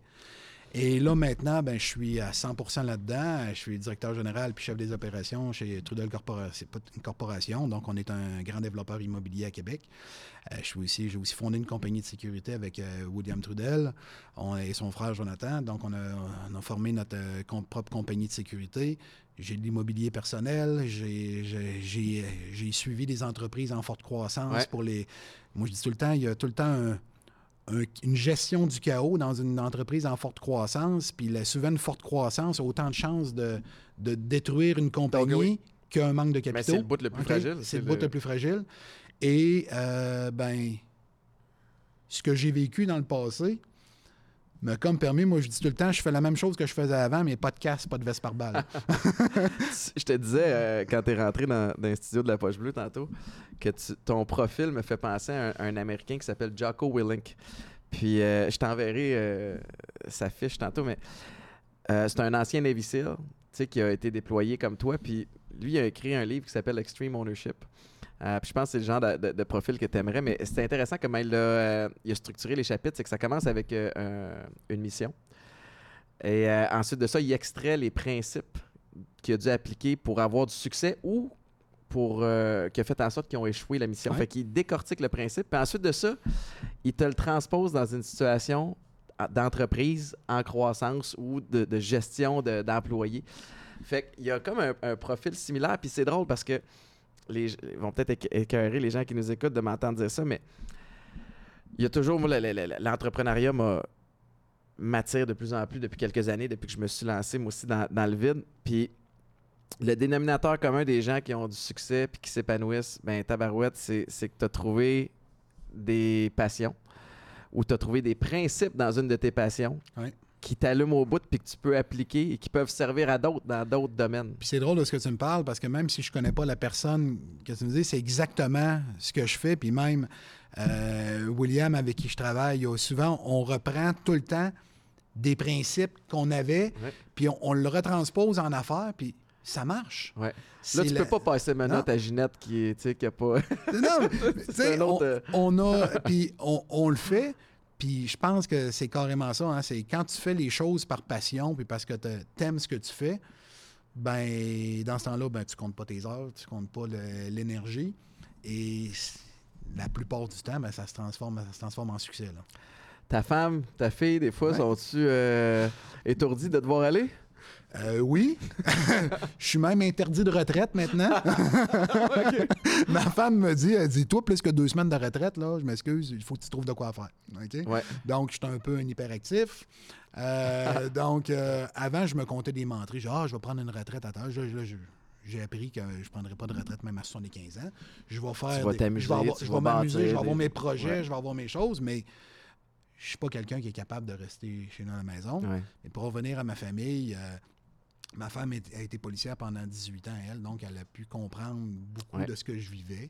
Et là, maintenant, ben, je suis à 100% là-dedans. Je suis directeur général puis chef des opérations chez Trudel Corporation. C'est pas une corporation, donc on est un grand développeur immobilier à Québec. Euh, je suis aussi, j'ai aussi fondé une compagnie de sécurité avec euh, William Trudel et son frère Jonathan. Donc, on a, formé notre euh, propre compagnie de sécurité. J'ai de l'immobilier personnel. J'ai suivi des entreprises en forte croissance pour les. Moi, je dis tout le temps, il y a tout le temps un une gestion du chaos dans une entreprise en forte croissance, puis la, souvent une forte croissance a autant de chances de, détruire une compagnie qu'un manque de capitaux. c'est le bout le plus fragile. C'est le bout le plus fragile. Et, euh, ben, ce que j'ai vécu dans le passé, mais comme permis, moi, je dis tout le temps, je fais la même chose que je faisais avant, mais pas de casse, pas de veste par balle. je te disais, euh, quand tu es rentré dans, dans, le studio de la Poche Bleue tantôt, que ton profil me fait penser à un, Américain qui s'appelle Jocko Willink. Puis euh, je t'enverrai euh, sa fiche tantôt, mais c'est un ancien Navy SEAL qui a été déployé comme toi. Puis lui, il a écrit un livre qui s'appelle Extreme Ownership. Euh, je pense que c'est le genre de, profil que tu aimerais, mais c'est intéressant comment il a, euh, a, structuré les chapitres. C'est que ça commence avec euh, une mission. Et ensuite de ça, il extrait les principes qu'il a dû appliquer pour avoir du succès ou pour qui a fait en sorte qu'ils ont échoué la mission. Fait qu'il décortique le principe. Puis ensuite de ça, il te le transpose dans une situation d'entreprise en croissance ou de, gestion d'employés. fait qu'il y a comme un, un profil similaire. Puis c'est drôle parce que les, ils vont peut-être écœurer les gens qui nous écoutent de m'entendre dire ça, mais il y a toujours, moi, l'entrepreneuriat m'attire de plus en plus depuis quelques années, depuis que je me suis lancé, moi aussi, dans, le vide. Puis le dénominateur commun des gens qui ont du succès puis qui s'épanouissent, ben tabarouette, c'est que tu as trouvé des passions ou tu as trouvé des principes dans une de tes passions. Qui t'allument au bout puis que tu peux appliquer et qui peuvent servir à d'autres dans d'autres domaines. Puis c'est drôle de ce que tu me parles parce que même si je connais pas la personne que tu me dis, c'est exactement ce que je fais. Puis même euh, William avec qui je travaille, souvent on reprend tout le temps des principes qu'on avait, puis on, le retranspose en affaires, puis ça marche. Ouais. Là, tu peux pas passer maintenant à Ginette qui est, qui a pas. non, tu sais, on, euh, on, a, puis on, on, le fait, puis je pense que c'est carrément ça. Hein. C'est quand tu fais les choses par passion, puis parce que tu aimes ce que tu fais, ben dans ce temps-là, ben, tu comptes pas tes heures, tu comptes pas l'énergie. Et la plupart du temps, ben, ça, se transforme, ça se transforme en succès. Ta femme, ta fille, des fois, sont-tu euh, étourdies de devoir aller? Euh, oui. je suis même interdit de retraite maintenant. Ma femme me dit, elle dit, toi, plus que deux semaines de retraite, là, je m'excuse, il faut que tu trouves de quoi faire. Donc, je suis un peu un hyperactif. Euh, donc, euh, avant, je me comptais des menteries. Genre, ah, je vais prendre une retraite à temps. j'ai appris que je ne prendrai pas de retraite même à 75 ans. Je vais faire. Tu vas t'amuser. Je vais m'amuser, je vais avoir mes projets, je vais avoir mes choses, mais je suis pas quelqu'un qui est capable de rester chez nous à la maison. Mais pour revenir à ma famille, Ma femme a été policière pendant 18 ans, elle, donc elle a pu comprendre beaucoup de ce que je vivais.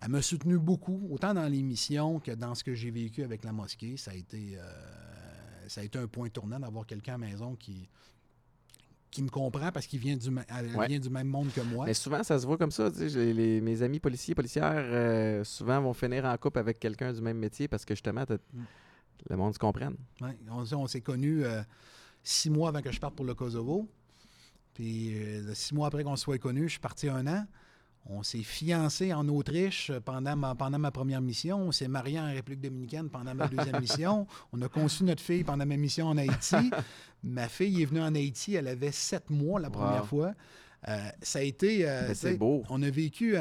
Elle m'a soutenu beaucoup, autant dans l'émission que dans ce que j'ai vécu avec la mosquée. Ça a été, euh, ça a été un point tournant d'avoir quelqu'un à la maison qui, qui me comprend parce qu'il vient du, vient du même monde que moi. Mais souvent, ça se voit comme ça. mes amis policiers, policières, euh, souvent vont finir en couple avec quelqu'un du même métier parce que justement, mm. le monde se comprenne. On, s'est connus euh, six mois avant que je parte pour le Kosovo. Puis euh, six mois après qu'on soit connu, je suis parti un an. On s'est fiancé en Autriche pendant ma, pendant ma première mission. On s'est marié en République dominicaine pendant ma deuxième mission. On a conçu notre fille pendant ma mission en Haïti. ma fille est venue en Haïti, elle avait sept mois la première fois. Euh, ça a été. Euh, c'est beau. On a vécu.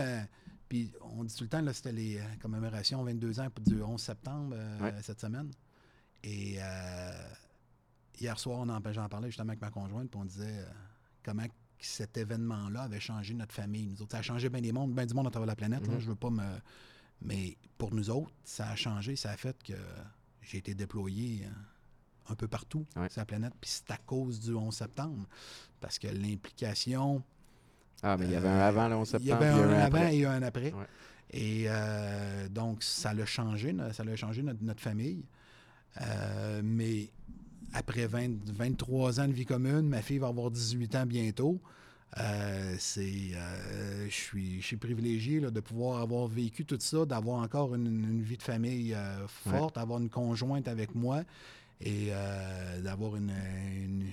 puis on dit tout le temps, là, c'était les commémorations 22 ans du 11 septembre cette semaine. Et hier soir, on en, j'en parlais justement avec ma conjointe, puis on disait comment cet événement-là avait changé notre famille. Nous autres, ça a changé bien des mondes, bien du monde à travers la planète. Ne mm-hmm. Je veux pas me. Mais pour nous autres, ça a changé, ça a fait que j'ai été déployé euh, un peu partout sur la planète. Puis c'est à cause du 11 septembre. Parce que l'implication. Ah, mais il y avait un avant le 11 septembre. Il y avait un, avant et un après. Et euh, donc, ça l'a changé, ça a changé notre, famille. Euh, mais après 23 ans de vie commune, ma fille va avoir 18 ans bientôt. Euh, c'est, euh, je suis, je suis privilégié de pouvoir avoir vécu tout ça, d'avoir encore une, vie de famille euh, forte, d'avoir une conjointe avec moi. et d'avoir une, une,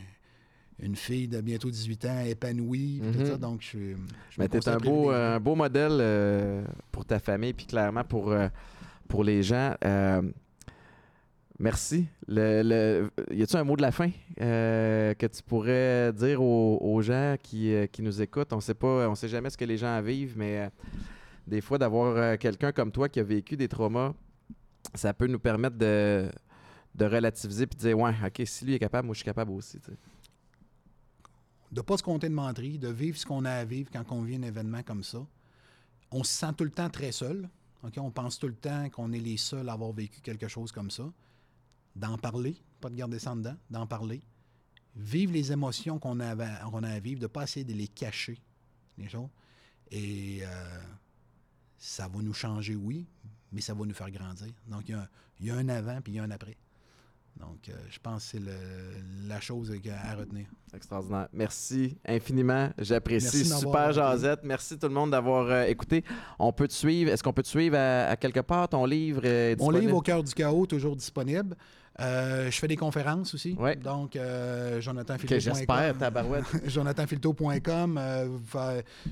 une fille de bientôt 18 ans épanouie. tout Mhm. ça. Donc, je, Mais t'es un beau, un beau modèle pour ta famille, puis clairement pour, pour les gens. Merci. Y a-tu un mot de la fin euh, que tu pourrais dire aux, gens qui, euh, qui nous écoutent? On sait pas, on sait jamais ce que les gens vivent, mais euh, des fois, d'avoir quelqu'un comme toi qui a vécu des traumas, ça peut nous permettre de, de relativiser puis de dire, ouais, OK, si lui est capable, moi je suis capable aussi. de pas se compter de menterie, de vivre ce qu'on a à vivre quand on vit un événement comme ça. On se sent tout le temps très seul. On pense tout le temps qu'on est les seuls à avoir vécu quelque chose comme ça. D'en parler, pas de garder ça en dedans, d'en parler. Vivre les émotions qu'on a, à- qu'on a à vivre, de ne pas essayer de les cacher, les choses. Et euh, ça va nous changer, oui, mais ça va nous faire grandir. Donc, il y a un, il y a un avant puis il y a un après. Donc, euh, je pense que c'est le- la chose à- retenir. Extraordinaire. Merci infiniment. J'apprécie. Super. Jazette. Merci tout le monde d'avoir euh, écouté. On peut te suivre. Est-ce qu'on peut te suivre à, à quelque part? Ton livre est Mon disponible? livre Au cœur du chaos, toujours disponible. Euh, je fais des conférences aussi. Ouais. Donc, euh, Que jonathanfilto.com. j'espère, tabarouette. jonathanfilto.com. euh,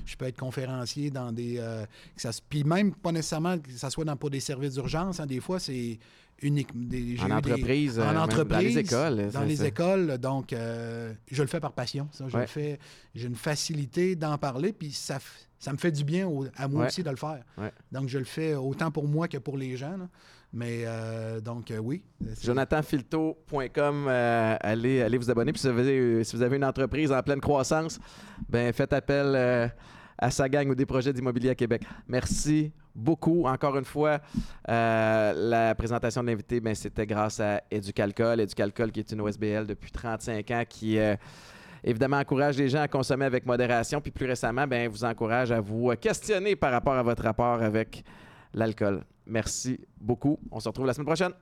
je peux être conférencier dans des. euh, que ça, se- puis même, pas nécessairement que ça soit dans, pour des services d'urgence. hein, des fois, c'est unique. Des, j'ai En eu des- entreprise, euh, en entreprise, dans les écoles. Dans c'est- les écoles. Donc, euh, je le fais par passion. ça, je Ouais. le fais. J'ai une facilité d'en parler, puis ça, me fait du bien au- à moi Ouais. aussi de le faire. Donc, je le fais autant pour moi que pour les gens. là. Mais, euh, donc, euh, oui. jonathanfilto.com, euh, allez, allez vous abonner. Puis si vous, avez, si vous avez une entreprise en pleine croissance, ben faites appel à sa gang ou des projets d'immobilier à Québec. Merci beaucoup. Encore une fois, la présentation de l'invité, ben, c'était grâce à Éducalcool. Éducalcool qui est une OSBL depuis 35 ans qui... Évidemment, encourage les gens à consommer avec modération, puis plus récemment, ben, vous encourage à vous questionner par rapport à votre rapport avec l'alcool. Merci beaucoup. On se retrouve la semaine prochaine.